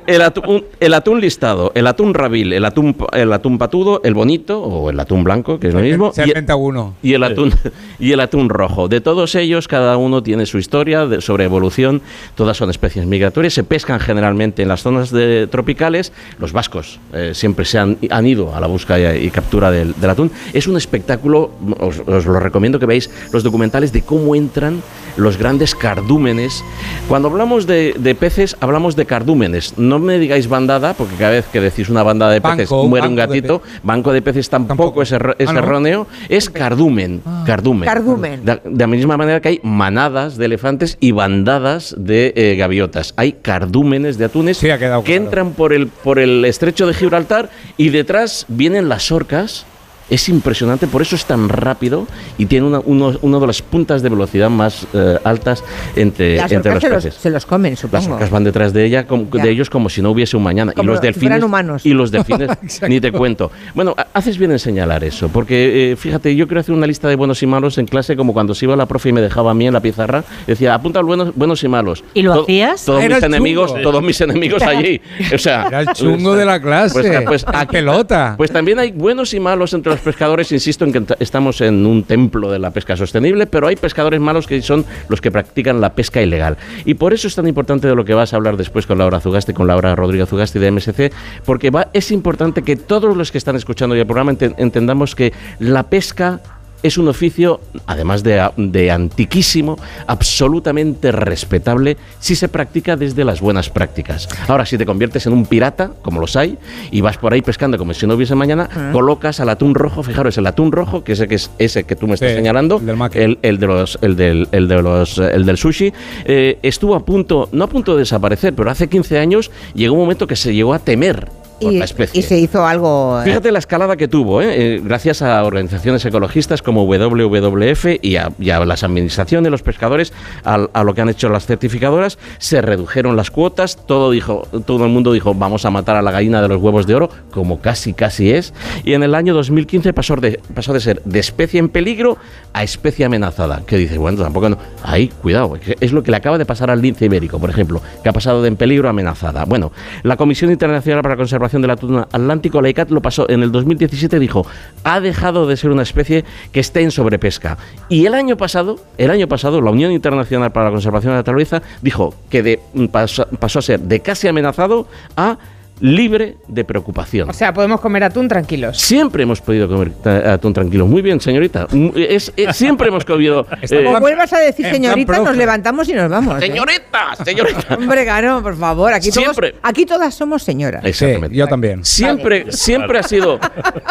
El atún, el atún listado, el atún rabil, el atún, el atún patudo, el bonito o el atún blanco, que es lo mismo. Se y- inventa uno. y el atún <laughs> y el atún rojo. De todos ellos, cada uno tiene su historia de- sobre evolución. Todas son especies migratorias. Se pescan generalmente en las zonas de- tropicales. Los vascos eh, siempre se han, han ido a la búsqueda y, y captura del, del atún. Es un espectáculo. Os, os lo recomiendo que veáis los documentales de cómo entran los grandes cardúmenes. Cuando hablamos de, de peces, hablamos de cardúmenes, no me digáis bandada, porque cada vez que decís una bandada de peces Banco, muere un de gatito. banco de peces tampoco, es, es Ah, ¿no? erróneo. Es cardumen. Cardumen. Cardumen. De, de la misma manera que hay manadas de elefantes y bandadas de eh, gaviotas. Hay cardúmenes de atunes que entran por el, por el estrecho de Gibraltar y detrás vienen las orcas. Es impresionante, por eso es tan rápido y tiene una, uno, uno de las puntas de velocidad más eh, altas entre, Las entre orcas los se los, se los comen, Las supongo. orcas van detrás de ella, como- de ellos como si no hubiese un mañana. Como y los delfines humanos. y los delfines <laughs> ni te cuento. Bueno, ha- haces bien en señalar eso, porque eh, fíjate, yo quiero hacer una lista de buenos y malos en clase, como cuando se iba la profe y me dejaba a mí en la pizarra, decía, apunta los buenos, buenos y malos. ¿Y lo hacías? Todos Era mis enemigos, chungo. todos mis enemigos allí. O sea, Era el chungo de la clase. Pues, pues aquí- pelota. Pues también hay buenos y malos entre los pescadores. Insisto en que estamos en un templo de la pesca sostenible, pero hay pescadores malos que son los que practican la pesca ilegal. Y por eso es tan importante de lo que vas a hablar después con Laura Zugasti, con Laura Rodríguez Zugasti de MSC, porque es importante que todos los que están escuchando ya el programa enten- entendamos que la pesca es un oficio, además de, antiquísimo, absolutamente respetable si se practica desde las buenas prácticas. Ahora, si te conviertes en un pirata, como los hay, y vas por ahí pescando como si no hubiese mañana, Ah. colocas al atún rojo, fijaros, el atún rojo, que ese que es ese que tú me estás Sí, señalando, el, el de los, el del, el de los, el del sushi, eh, estuvo a punto, no a punto de desaparecer, pero hace 15 años llegó un momento que se llegó a temer Y, se hizo algo. eh, Fíjate la escalada que tuvo, ¿eh? Eh, gracias a organizaciones ecologistas como WWF y a, y a las administraciones, los pescadores, a, lo que han hecho las certificadoras, se redujeron las cuotas, todo, dijo, todo el mundo dijo vamos a matar a la gallina de los huevos de oro, como casi casi es, y en el año 2015 pasó de, pasó de ser de especie en peligro a especie amenazada. Que dices, bueno, tampoco no. Ahí, cuidado, es lo que le acaba de pasar al lince ibérico, por ejemplo, que ha pasado de en peligro a amenazada. Bueno, la Comisión Internacional para la Conservación del Atún Atlántico, la ICAT, lo pasó en el 2017, dijo, ha dejado de ser una especie que esté en sobrepesca. Y el año pasado, el año pasado, la Unión Internacional para la Conservación de la Naturaleza dijo que de, pasó, pasó a ser de casi amenazado a libre de preocupación. O sea, podemos comer atún tranquilos. Siempre hemos podido comer atún tranquilo. Muy bien, señorita. Mm, Es, es- siempre hemos comido. <laughs> eh, Como vuelvas a decir señorita, nos levantamos y nos vamos. ¿eh? Señorita, señorita. <laughs> Hombre, claro, por favor. Aquí, todos, Siempre. aquí todas somos señoras. Exactamente. yo también. Siempre, siempre ha sido,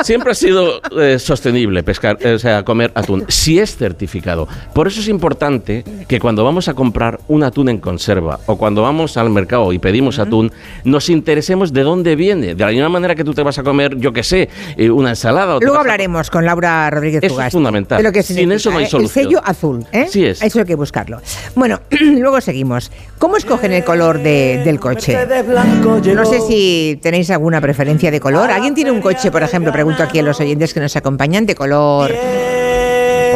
siempre ha sido eh, sostenible pescar, eh, o sea, comer atún, si es certificado. Por eso es importante que cuando vamos a comprar un atún en conserva o cuando vamos al mercado y pedimos atún, nos interesemos de dónde viene. De la misma manera que tú te vas a comer, yo qué sé, eh, una ensalada. o Luego a- hablaremos con Laura Rodríguez Eso es fundamental. De lo que Sin eso no hay ¿eh? solución. El sello azul, ¿eh? Sí es. Eso hay que buscarlo. Bueno, <clears throat> luego seguimos. ¿Cómo escogen el color de- del coche? No sé si tenéis alguna preferencia de color. ¿Alguien tiene un coche, por ejemplo, pregunto aquí a los oyentes que nos acompañan, de color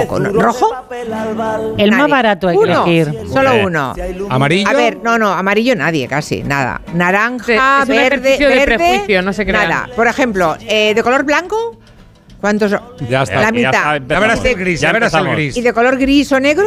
rojo? El más barato hay que uno, elegir. Solo uno. ¿Amarillo? A ver, no, no, amarillo nadie, casi, nada. Naranja, Sí, es un verde, ejercicio de verde, prejuicio, no se crean. Nada. Por ejemplo, eh, de color blanco, ¿cuántos? son? Ya está. La Ya mitad. está, Ya verás el gris, ya, verás el gris. ¿Y de color gris o negro?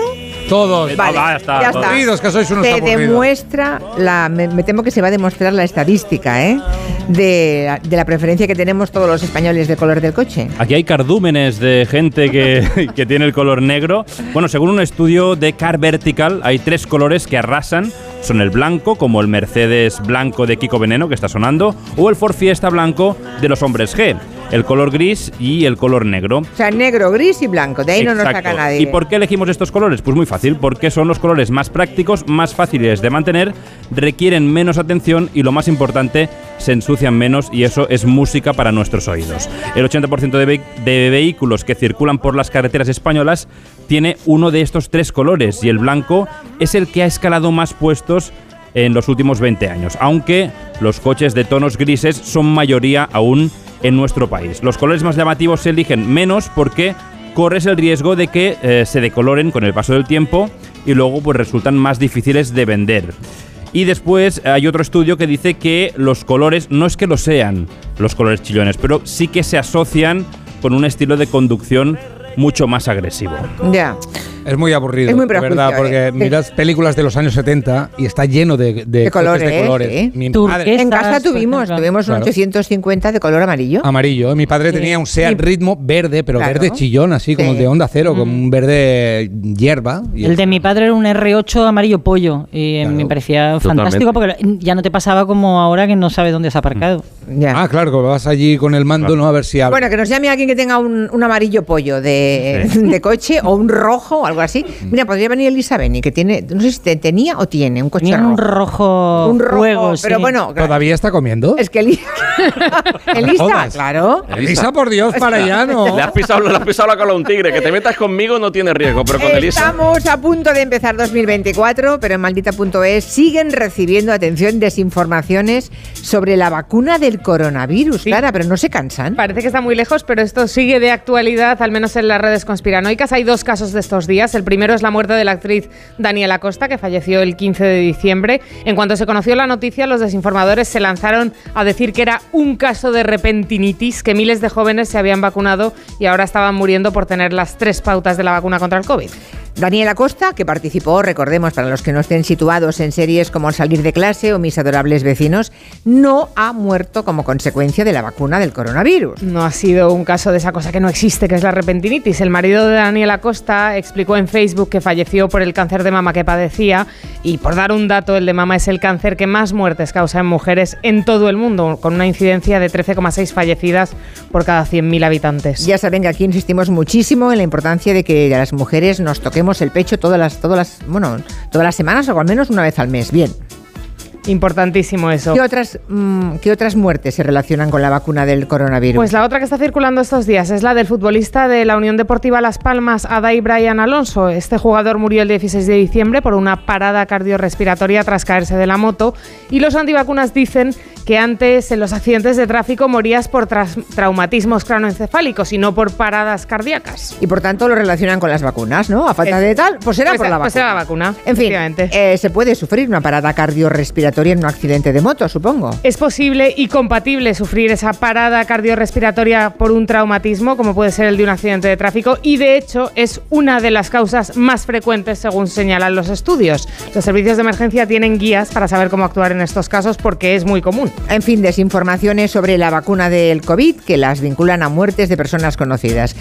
Todos. Vale, Ah, ya está. ya está. Aburridos, que sois unos Se aburridos. demuestra, la, me, me temo que se va a demostrar la estadística, ¿eh? De, de la preferencia que tenemos todos los españoles de color del coche. Aquí hay cardúmenes de gente que, <laughs> que tiene el color negro. Bueno, según un estudio de Car Vertical, hay tres colores que arrasan. Son el blanco, como el Mercedes blanco de Kiko Veneno, que está sonando, o el Ford Fiesta blanco de los hombres G, el color gris y el color negro. O sea, negro, gris y blanco. De ahí no nos saca nadie. ¿Y por qué elegimos estos colores? Pues muy fácil, porque son los colores más prácticos, más fáciles de mantener, requieren menos atención y lo más importante, se ensucian menos y eso es música para nuestros oídos. El 80% de, ve- de vehículos que circulan por las carreteras españolas tiene uno de estos tres colores y el blanco es el que ha escalado más puestos en los últimos 20 años, aunque los coches de tonos grises son mayoría aún en nuestro país. Los colores más llamativos se eligen menos porque corres el riesgo de que eh, se decoloren con el paso del tiempo y luego pues resultan más difíciles de vender. Y después hay otro estudio que dice que los colores no es que lo sean los colores chillones, pero sí que se asocian con un estilo de conducción mucho más agresivo. Ya. Es muy aburrido, Es muy de verdad, porque eh. miras películas de los años 70 y está lleno de, de, De colores, de colores. sí. Mi padre- En casa tuvimos, tuvimos un Claro. 850 de color amarillo. Amarillo. Mi padre Sí. tenía un Seat Ritmo verde, pero Claro. verde chillón, así como Sí. el de Onda Cero, como un verde hierba. y El de mi padre era un R8 amarillo pollo y me parecía fantástico porque ya no te pasaba como ahora que no sabes dónde has aparcado. Ah, claro, que vas allí con el mando, ¿no? A ver si. Bueno, que nos llame alguien que tenga un, un amarillo pollo de, Sí. de coche o un rojo o algo así. Mira, podría venir Elisa Beni, que tiene, no sé si te- tenía o tiene un coche Tenía un rojo. rojo Un rojo, fuego, pero sí. bueno, ¿Todavía está comiendo? es que Eli- <laughs> Elisa, jodas. claro. Elisa, por Dios, para allá, ¿no? Le has pisado, le has pisado la cola a un tigre. Que te metas conmigo no tiene riesgo, pero con Elisa. Estamos a punto de empezar 2024, pero en maldita.es siguen recibiendo, atención, desinformaciones sobre la vacuna del coronavirus, Clara, pero no se cansan. Parece que está muy lejos, pero esto sigue de actualidad, al menos en las redes conspiranoicas. Hay dos casos de estos días. El primero es la muerte de la actriz Daniela Costa, que falleció el 15 de diciembre. En cuanto se conoció la noticia, los desinformadores se lanzaron a decir que era un caso de repentinitis, que miles de jóvenes se habían vacunado y ahora estaban muriendo por tener las tres pautas de la vacuna contra el COVID. Daniela Costa, que participó, recordemos, para los que no estén situados en series como Al salir de clase o Mis adorables vecinos, no ha muerto como consecuencia de la vacuna del coronavirus. No ha sido un caso de esa cosa que no existe, que es la repentinitis. El marido de Daniela Costa explicó en Facebook que falleció por el cáncer de mama que padecía y por dar un dato, el de mama es el cáncer que más muertes causa en mujeres en todo el mundo, con una incidencia de 13,6 fallecidas por cada 100.000 habitantes. Ya saben que aquí insistimos muchísimo en la importancia de que las mujeres nos toquemos el pecho todas las, todas las, bueno, todas las semanas o al menos una vez al mes. Bien. Importantísimo eso. ¿Qué otras, mm, ¿Qué otras muertes se relacionan con la vacuna del coronavirus? Pues la otra que está circulando estos días es la del futbolista de la Unión Deportiva Las Palmas, Adai Brian Alonso. Este jugador murió el 16 de diciembre por una parada cardiorrespiratoria tras caerse de la moto y los antivacunas dicen que antes en los accidentes de tráfico morías por traumatismos cranoencefálicos y no por paradas cardíacas. Y por tanto lo relacionan con las vacunas, ¿no? A falta de tal, pues será Pues por la pues vacuna. era la vacuna. En fin, eh, se puede sufrir una parada cardiorrespiratoria en un accidente de moto, supongo. Es posible y compatible sufrir esa parada cardiorrespiratoria por un traumatismo, como puede ser el de un accidente de tráfico, y de hecho es una de las causas más frecuentes según señalan los estudios. Los servicios de emergencia tienen guías para saber cómo actuar en estos casos porque es muy común. En fin, desinformaciones sobre la vacuna del COVID que las vinculan a muertes de personas conocidas,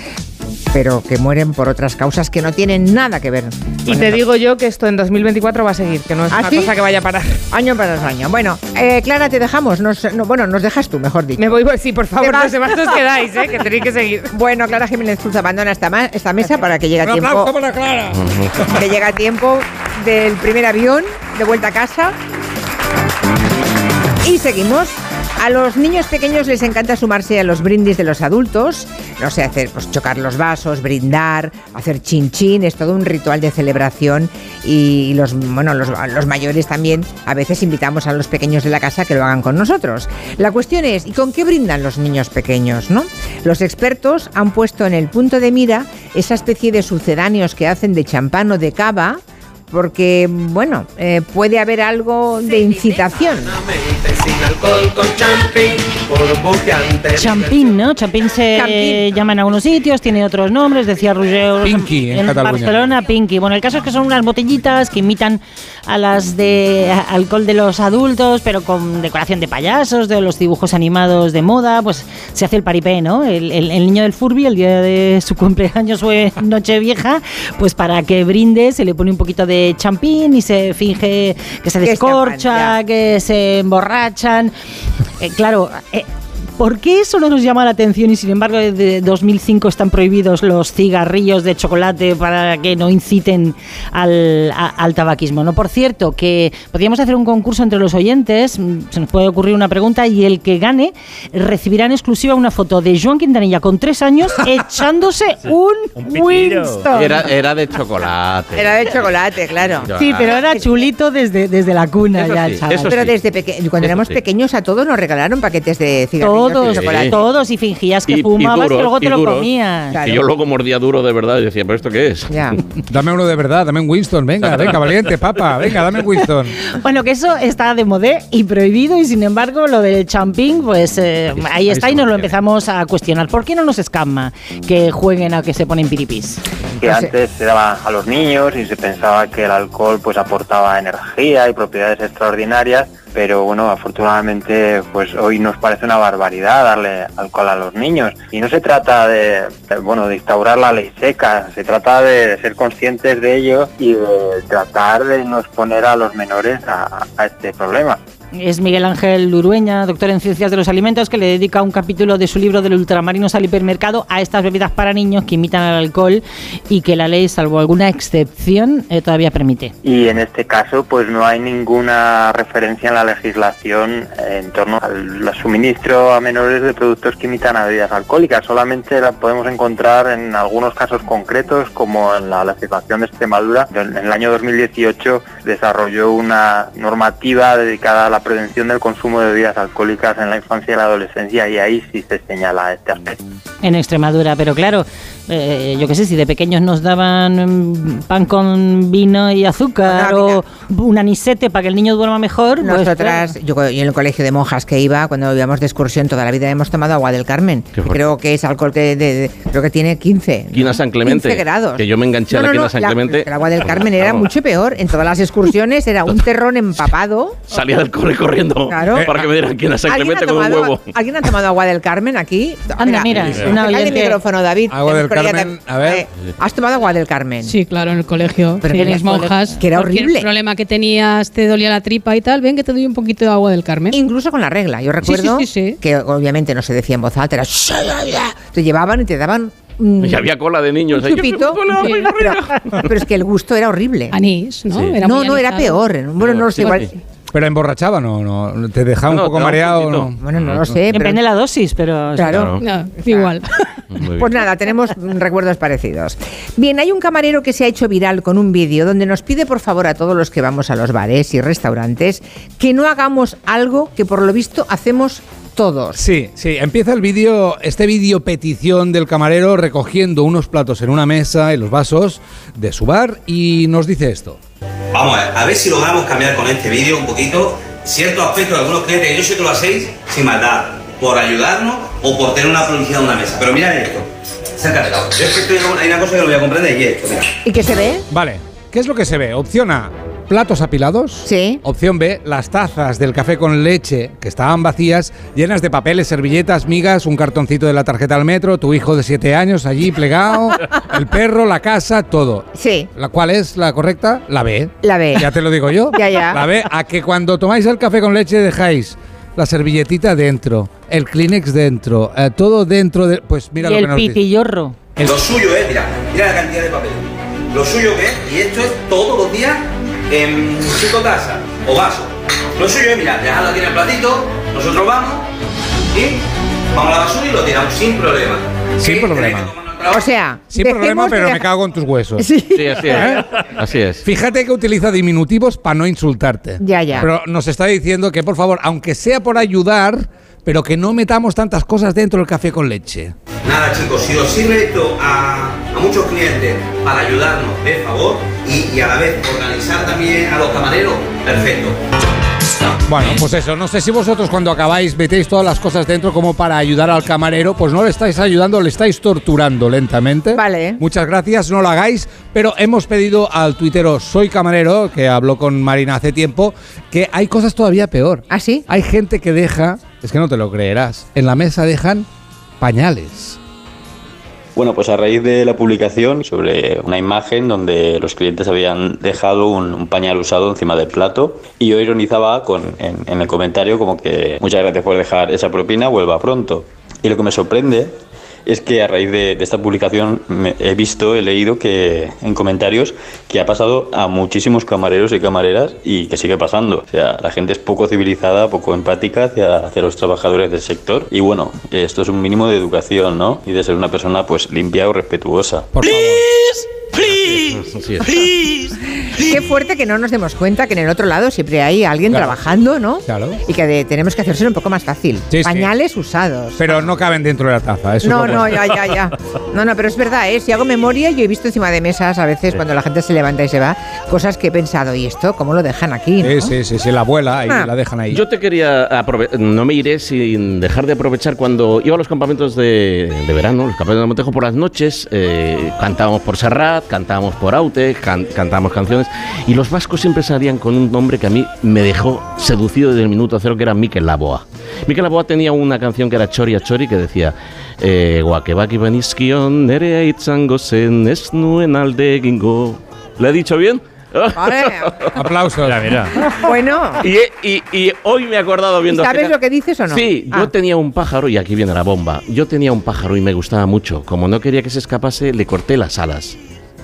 pero que mueren por otras causas que no tienen nada que ver. Y te digo yo que esto en 2024 va a seguir, que no es ¿Ah, una sí? cosa que vaya a parar. Año para año. Bueno, eh, Clara, te dejamos. Nos- no, bueno, nos dejas tú, mejor dicho. Me voy, sí, por favor, los demás os quedáis, ¿eh? que tenéis que seguir. <laughs> Bueno, Clara Jiménez Cruz abandona esta, esta mesa para que llegue a tiempo. Clara. que llega a tiempo del primer avión de vuelta a casa. Y seguimos. A los niños pequeños les encanta sumarse a los brindis de los adultos. No sé, hacer, pues chocar los vasos, brindar, hacer chin chin, es todo un ritual de celebración. Y los, bueno, los, los mayores también, a veces invitamos a los pequeños de la casa que lo hagan con nosotros. La cuestión es, ¿y con qué brindan los niños pequeños, no? Los expertos han puesto en el punto de mira esa especie de sucedáneos que hacen de champán o de cava, porque, bueno, eh, puede haber algo de incitación. Champín, ¿no? Champín se Champín. llama en algunos sitios, tiene otros nombres, decía Roger Pinky, en Cataluña. Barcelona, Pinky. Bueno, el caso es que son unas botellitas que imitan a las de alcohol de los adultos, pero con decoración de payasos, de los dibujos animados de moda, pues se hace el paripé, ¿no? El, el- el niño del Furby, el día de su cumpleaños o en <laughs> Nochevieja, pues para que brinde se le pone un poquito de champín y se finge que se descorcha, que se Eh, claro, eh, ¿por qué eso no nos llama la atención y sin embargo desde 2005 están prohibidos los cigarrillos de chocolate para que no inciten al, a- al tabaquismo? No, por cierto, que podríamos hacer un concurso entre los oyentes, mm, se nos puede ocurrir una pregunta y el que gane recibirá en exclusiva una foto de Joan Quintanilla con tres años <laughs> echándose un, Winston. Era, era de chocolate. Era de chocolate, claro. Sí, pero era chulito desde, desde la cuna Eso ya sí, el chaval. eso Pero sí. desde peque- cuando Eso éramos sí. pequeños a todos nos regalaron paquetes de cigarrillos Todos, todos, y fingías que Y- y fumabas duros, y luego te y lo duros. comías. Y yo luego mordía duro de verdad y decía, ¿pero esto qué es? Ya. <laughs> Dame uno de verdad, dame un Winston, venga, venga, valiente, papa, venga, dame un Winston. <laughs> Bueno, que eso está de modé y prohibido y sin embargo lo del champín, pues eh, ahí está y nos lo empezamos a cuestionar. ¿Por qué no nos escama que jueguen a que se ponen piripis? que antes se daba a los niños y se pensaba que el alcohol pues aportaba energía y propiedades extraordinarias, pero bueno, afortunadamente pues hoy nos parece una barbaridad darle alcohol a los niños y no se trata de, bueno, de instaurar la ley seca, se trata de ser conscientes de ello y de tratar de no exponer a los menores a este problema. Es Miguel Ángel Urueña, doctor en Ciencias de los Alimentos, que le dedica un capítulo de su libro del ultramarinos al hipermercado a estas bebidas para niños que imitan al alcohol y que la ley, salvo alguna excepción, eh, todavía permite. Y en este caso, pues no hay ninguna referencia en la legislación en torno al suministro a menores de productos que imitan a bebidas alcohólicas. Solamente la podemos encontrar en algunos casos concretos, como en la legislación de Extremadura. En el año 2018 desarrolló una normativa dedicada a la prevención del consumo de bebidas alcohólicas en la infancia y la adolescencia y ahí sí se señala este aspecto. En Extremadura, pero claro, eh, yo qué sé, si de pequeños nos daban mm, pan con vino y azúcar o un anisete para que el niño duerma mejor, pues, Nosotras, yo, yo en el colegio de monjas que iba, cuando íbamos de excursión toda la vida hemos tomado agua del Carmen. Creo que es alcohol que de- de- creo que tiene 15. Quina San Clemente. 15 grados. Que yo me enganché a No, la no, Quina no, San la- Clemente. El agua del Carmen era mucho peor. En todas las excursiones era un terrón empapado. Salía del cole corriendo Claro. para que me dieran Quina San ¿Alguien ha, Clemente con un tomado, huevo. ¿Alguien ha tomado agua del Carmen aquí? Anda, mira, cae el micrófono, David. Agua del Ella Carmen, tam- a ver. eh, ¿Has tomado agua del Carmen? Sí, claro, en el colegio. Pero en en el las monjas. que era horrible. problema que tenías, te dolía la tripa y tal, ven que te doy un poquito de agua del Carmen. Incluso con la regla. Yo Sí, recuerdo sí, sí, sí. que obviamente no se decía en voz alta, era te llevaban y te daban un, Y había cola de niños. un ahí. chupito. <laughs> Sí. pero, pero es que el gusto era horrible. Anís, ¿no? Sí. Era no, muy no, era peor. Bueno, no lo sé. Sí, igual- sí. Pero emborrachaban o no, te dejaba un No, poco te da un mareado. ¿no? Bueno, no lo sé. pero- depende de la dosis, pero... Claro. No, igual. <laughs> Pues nada, tenemos <laughs> recuerdos parecidos. Bien, hay un camarero que se ha hecho viral con un vídeo donde nos pide por favor a todos los que vamos a los bares y restaurantes que no hagamos algo que por lo visto hacemos todos. Sí, sí, empieza el vídeo, este vídeo petición del camarero recogiendo unos platos en una mesa y los vasos de su bar y nos dice esto. Vamos a ver, a ver si logramos cambiar con este vídeo un poquito ciertos aspectos de algunos clientes que yo sé que lo hacéis sin maldad, por ayudarnos o por tener una publicidad en una mesa. Pero mirad esto, Yo es que estoy, hay una cosa que lo voy a comprender y es esto, mira. ¿Y qué se ve? Vale, ¿qué es lo que se ve? Opción A, platos apilados. Sí. Opción B, las tazas del café con leche que estaban vacías, llenas de papeles, servilletas, migas, un cartoncito de la tarjeta al metro, tu hijo de 7 años allí plegado, <laughs> el perro, la casa, todo. Sí. ¿La cuál es la correcta? La B. La B. Ya te lo digo yo. <laughs> Ya, ya. La B, a que cuando tomáis el café con leche dejáis la servilletita dentro, el Kleenex dentro, eh, todo dentro de... Pues mira y lo que el nos dice. pitillorro. Lo suyo es, mira, mira la cantidad de papel. Lo suyo que es, y esto es todos los días en cinco tazas o vasos. Lo suyo es, mira, dejadlo aquí en el platito, nosotros vamos y vamos a la basura y lo tiramos sin problema. Sin problema. O sea, Sin problema, de pero me cago en tus huesos. Sí. Sí, así es. Así es. Fíjate que utiliza diminutivos para no insultarte. Ya, ya. Pero nos está diciendo que, por favor, aunque sea por ayudar, pero que no metamos tantas cosas dentro del café con leche. Nada chicos, si os sirve esto a, a muchos clientes para ayudarnos, de favor, y, y a la vez organizar también a los camareros, perfecto. Bueno, pues eso, no sé si vosotros cuando acabáis metéis todas las cosas dentro como para ayudar al camarero, pues no le estáis ayudando, le estáis torturando lentamente. Vale. Muchas gracias, no lo hagáis, pero hemos pedido al tuitero Soy Camarero, que habló con Marina hace tiempo, que hay cosas todavía peor. ¿Ah, sí? Hay gente que deja, es que no te lo creerás, en la mesa dejan pañales. Bueno, pues a raíz de la publicación sobre una imagen donde los clientes habían dejado un, pañal usado encima del plato y yo ironizaba con, en, en el comentario como que muchas gracias por dejar esa propina, vuelva pronto. Y lo que me sorprende es que a raíz de, de esta publicación me- he visto, he leído que en comentarios que ha pasado a muchísimos camareros y camareras y que sigue pasando. O sea, la gente es poco civilizada, poco empática hacia, hacia los trabajadores del sector. Y bueno, esto es un mínimo de educación, ¿no? Y de ser una persona pues limpia o respetuosa. Por favor. Así es. Qué fuerte que no nos demos cuenta que en el otro lado siempre hay alguien Claro. trabajando, ¿no? Claro. Y que de- tenemos que hacérselo un poco más fácil. Sí, sí. Pañales usados. Pero no caben dentro de la taza. Eso No, es lo no, ya, ya, ya. No, no, pero es verdad, ¿eh? Si hago memoria, yo he visto encima de mesas a veces cuando la gente se levanta y se va, cosas que he pensado, ¿y esto cómo lo dejan aquí? no? Sí, sí, sí, sí, la abuela ahí Ah. la dejan ahí. Yo te quería no me iré sin dejar de aprovechar cuando iba a los campamentos de, de verano, los campamentos de Montejo por las noches, eh, cantábamos por Serrat, cantábamos por Aute, can- cantábamos canciones y los vascos siempre salían con un nombre que a mí me dejó seducido desde el minuto cero, que era Mikel Laboa. Mikel Laboa tenía una canción que era Chori a Chori que decía eh, Guakebaki banizkion nere itzango zen ez nuen alde egingo. ¿Le he dicho bien? <laughs> Aplausos. Mira, mira. Bueno, Y, y- y hoy me he acordado viendo. ¿sabes lo que dices o no? Sí, Ah. yo tenía un pájaro, y aquí viene la bomba. Yo tenía un pájaro y me gustaba mucho. Como no quería que se escapase, le corté las alas.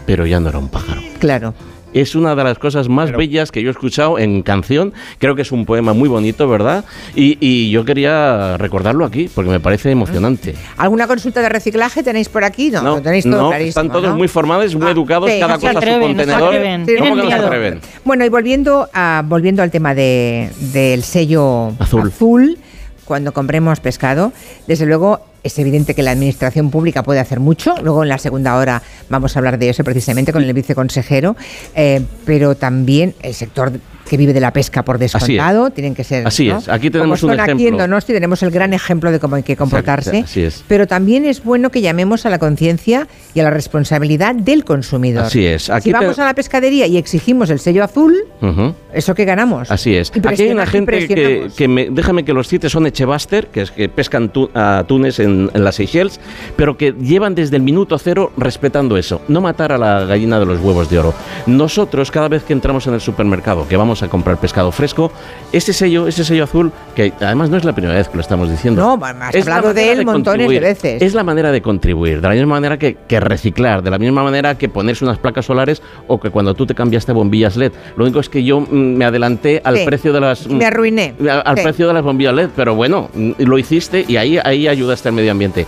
Pero ya no era un pájaro. Claro. Es una de las cosas más bellas que yo he escuchado en canción. Creo que es un poema muy bonito, ¿verdad? Y, y yo quería recordarlo aquí porque me parece emocionante. ¿Alguna consulta de reciclaje tenéis por aquí? No, lo tenéis todo no, clarísimo. están todos ¿no? Ah, muy formados, muy educados, sí, cada no cosa a su no contenedor. atreven. ¿Cómo que no atreven? Bueno, y volviendo, a, volviendo al tema de, del sello Azul. azul, cuando compremos pescado, desde luego es evidente que la administración pública puede hacer mucho. Luego en la segunda hora vamos a hablar de eso precisamente con el viceconsejero, eh, pero también el sector que vive de la pesca por descontado tienen que ser. Así ¿no? es. Aquí tenemos Como un son aquí ejemplo. en Donosti tenemos el gran ejemplo de cómo hay que comportarse. Así es. Pero también es bueno que llamemos a la conciencia y a la responsabilidad del consumidor. Así es. Aquí si te- vamos a la pescadería y exigimos el sello azul, Ujú. ¿eso qué ganamos? Así es. Aquí hay una gente que, que me, déjame que los cite, son Echebaster, que es que pescan tu- atunes en, en las Seychelles, pero que llevan desde el minuto cero respetando eso, no matar a la gallina de los huevos de oro. Nosotros, cada vez que entramos en el supermercado, que vamos a comprar pescado fresco, ese sello, ese sello azul, que además no es la primera vez que lo estamos diciendo. No, has es la hablado de él montones de veces. Es la manera de contribuir, de la misma manera que, que reciclar, de la misma manera que ponerse unas placas solares o que cuando tú te cambiaste bombillas LED. Lo único es que yo mm, me adelanté al Sí. precio de las... mm, Me arruiné. al, al Sí. precio de las bombillas LED, pero bueno, mm, lo hiciste y ahí, ahí ayudaste al medio ambiente.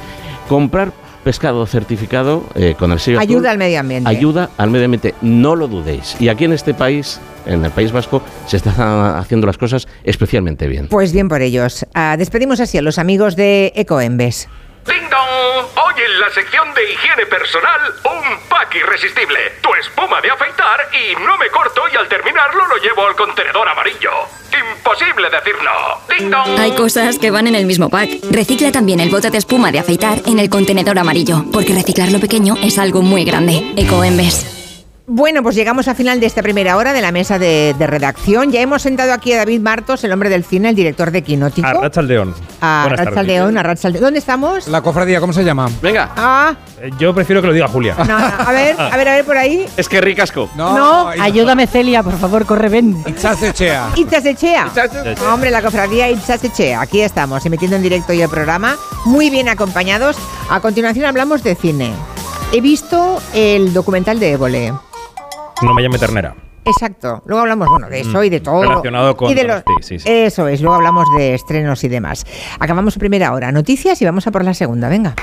Comprar pescado certificado eh, con el sello azul Ayuda al medio ambiente. ayuda al medio ambiente, no lo dudéis. Y aquí en este país, en el País Vasco, se están haciendo las cosas especialmente bien. Pues bien por ellos. Ah, despedimos así a los amigos de Ecoembes. ¡Ding dong! Hoy en la sección de higiene personal, un pack irresistible. Tu espuma de afeitar y no me corto y al terminarlo lo llevo al contenedor amarillo. Imposible decir no. ¡Ding dong! Hay cosas que van en el mismo pack. Recicla también el bote de espuma de afeitar en el contenedor amarillo, porque reciclar lo pequeño es algo muy grande. Ecoembes. Bueno, pues llegamos al final de esta primera hora de la mesa de, de redacción. Ya hemos sentado aquí a David Martos, el hombre del cine, el director de Quinótico. A Rachaldeón. A. Rachaldeón, a Rachaldeón. ¿Dónde estamos? La cofradía, ¿cómo se llama? Venga. Ah, Eh, Yo prefiero que lo diga Julia. no, no, a ver, a ver, a ver por ahí. Es que ricasco. No, Ayúdame, Celia, por favor, corre, ven. Itzazechea. Itzasechea. Hombre, la cofradía Itzasechea. Aquí estamos, emitiendo en directo hoy el programa, muy bien acompañados. A continuación hablamos de cine. He visto el documental de Évole. No me llame ternera. Exacto. Luego hablamos, bueno, de eso y de todo. Relacionado con- Y de los- sí, sí, sí. Eso es, luego hablamos de estrenos y demás. Acabamos primera hora. Noticias y vamos a por la segunda, venga.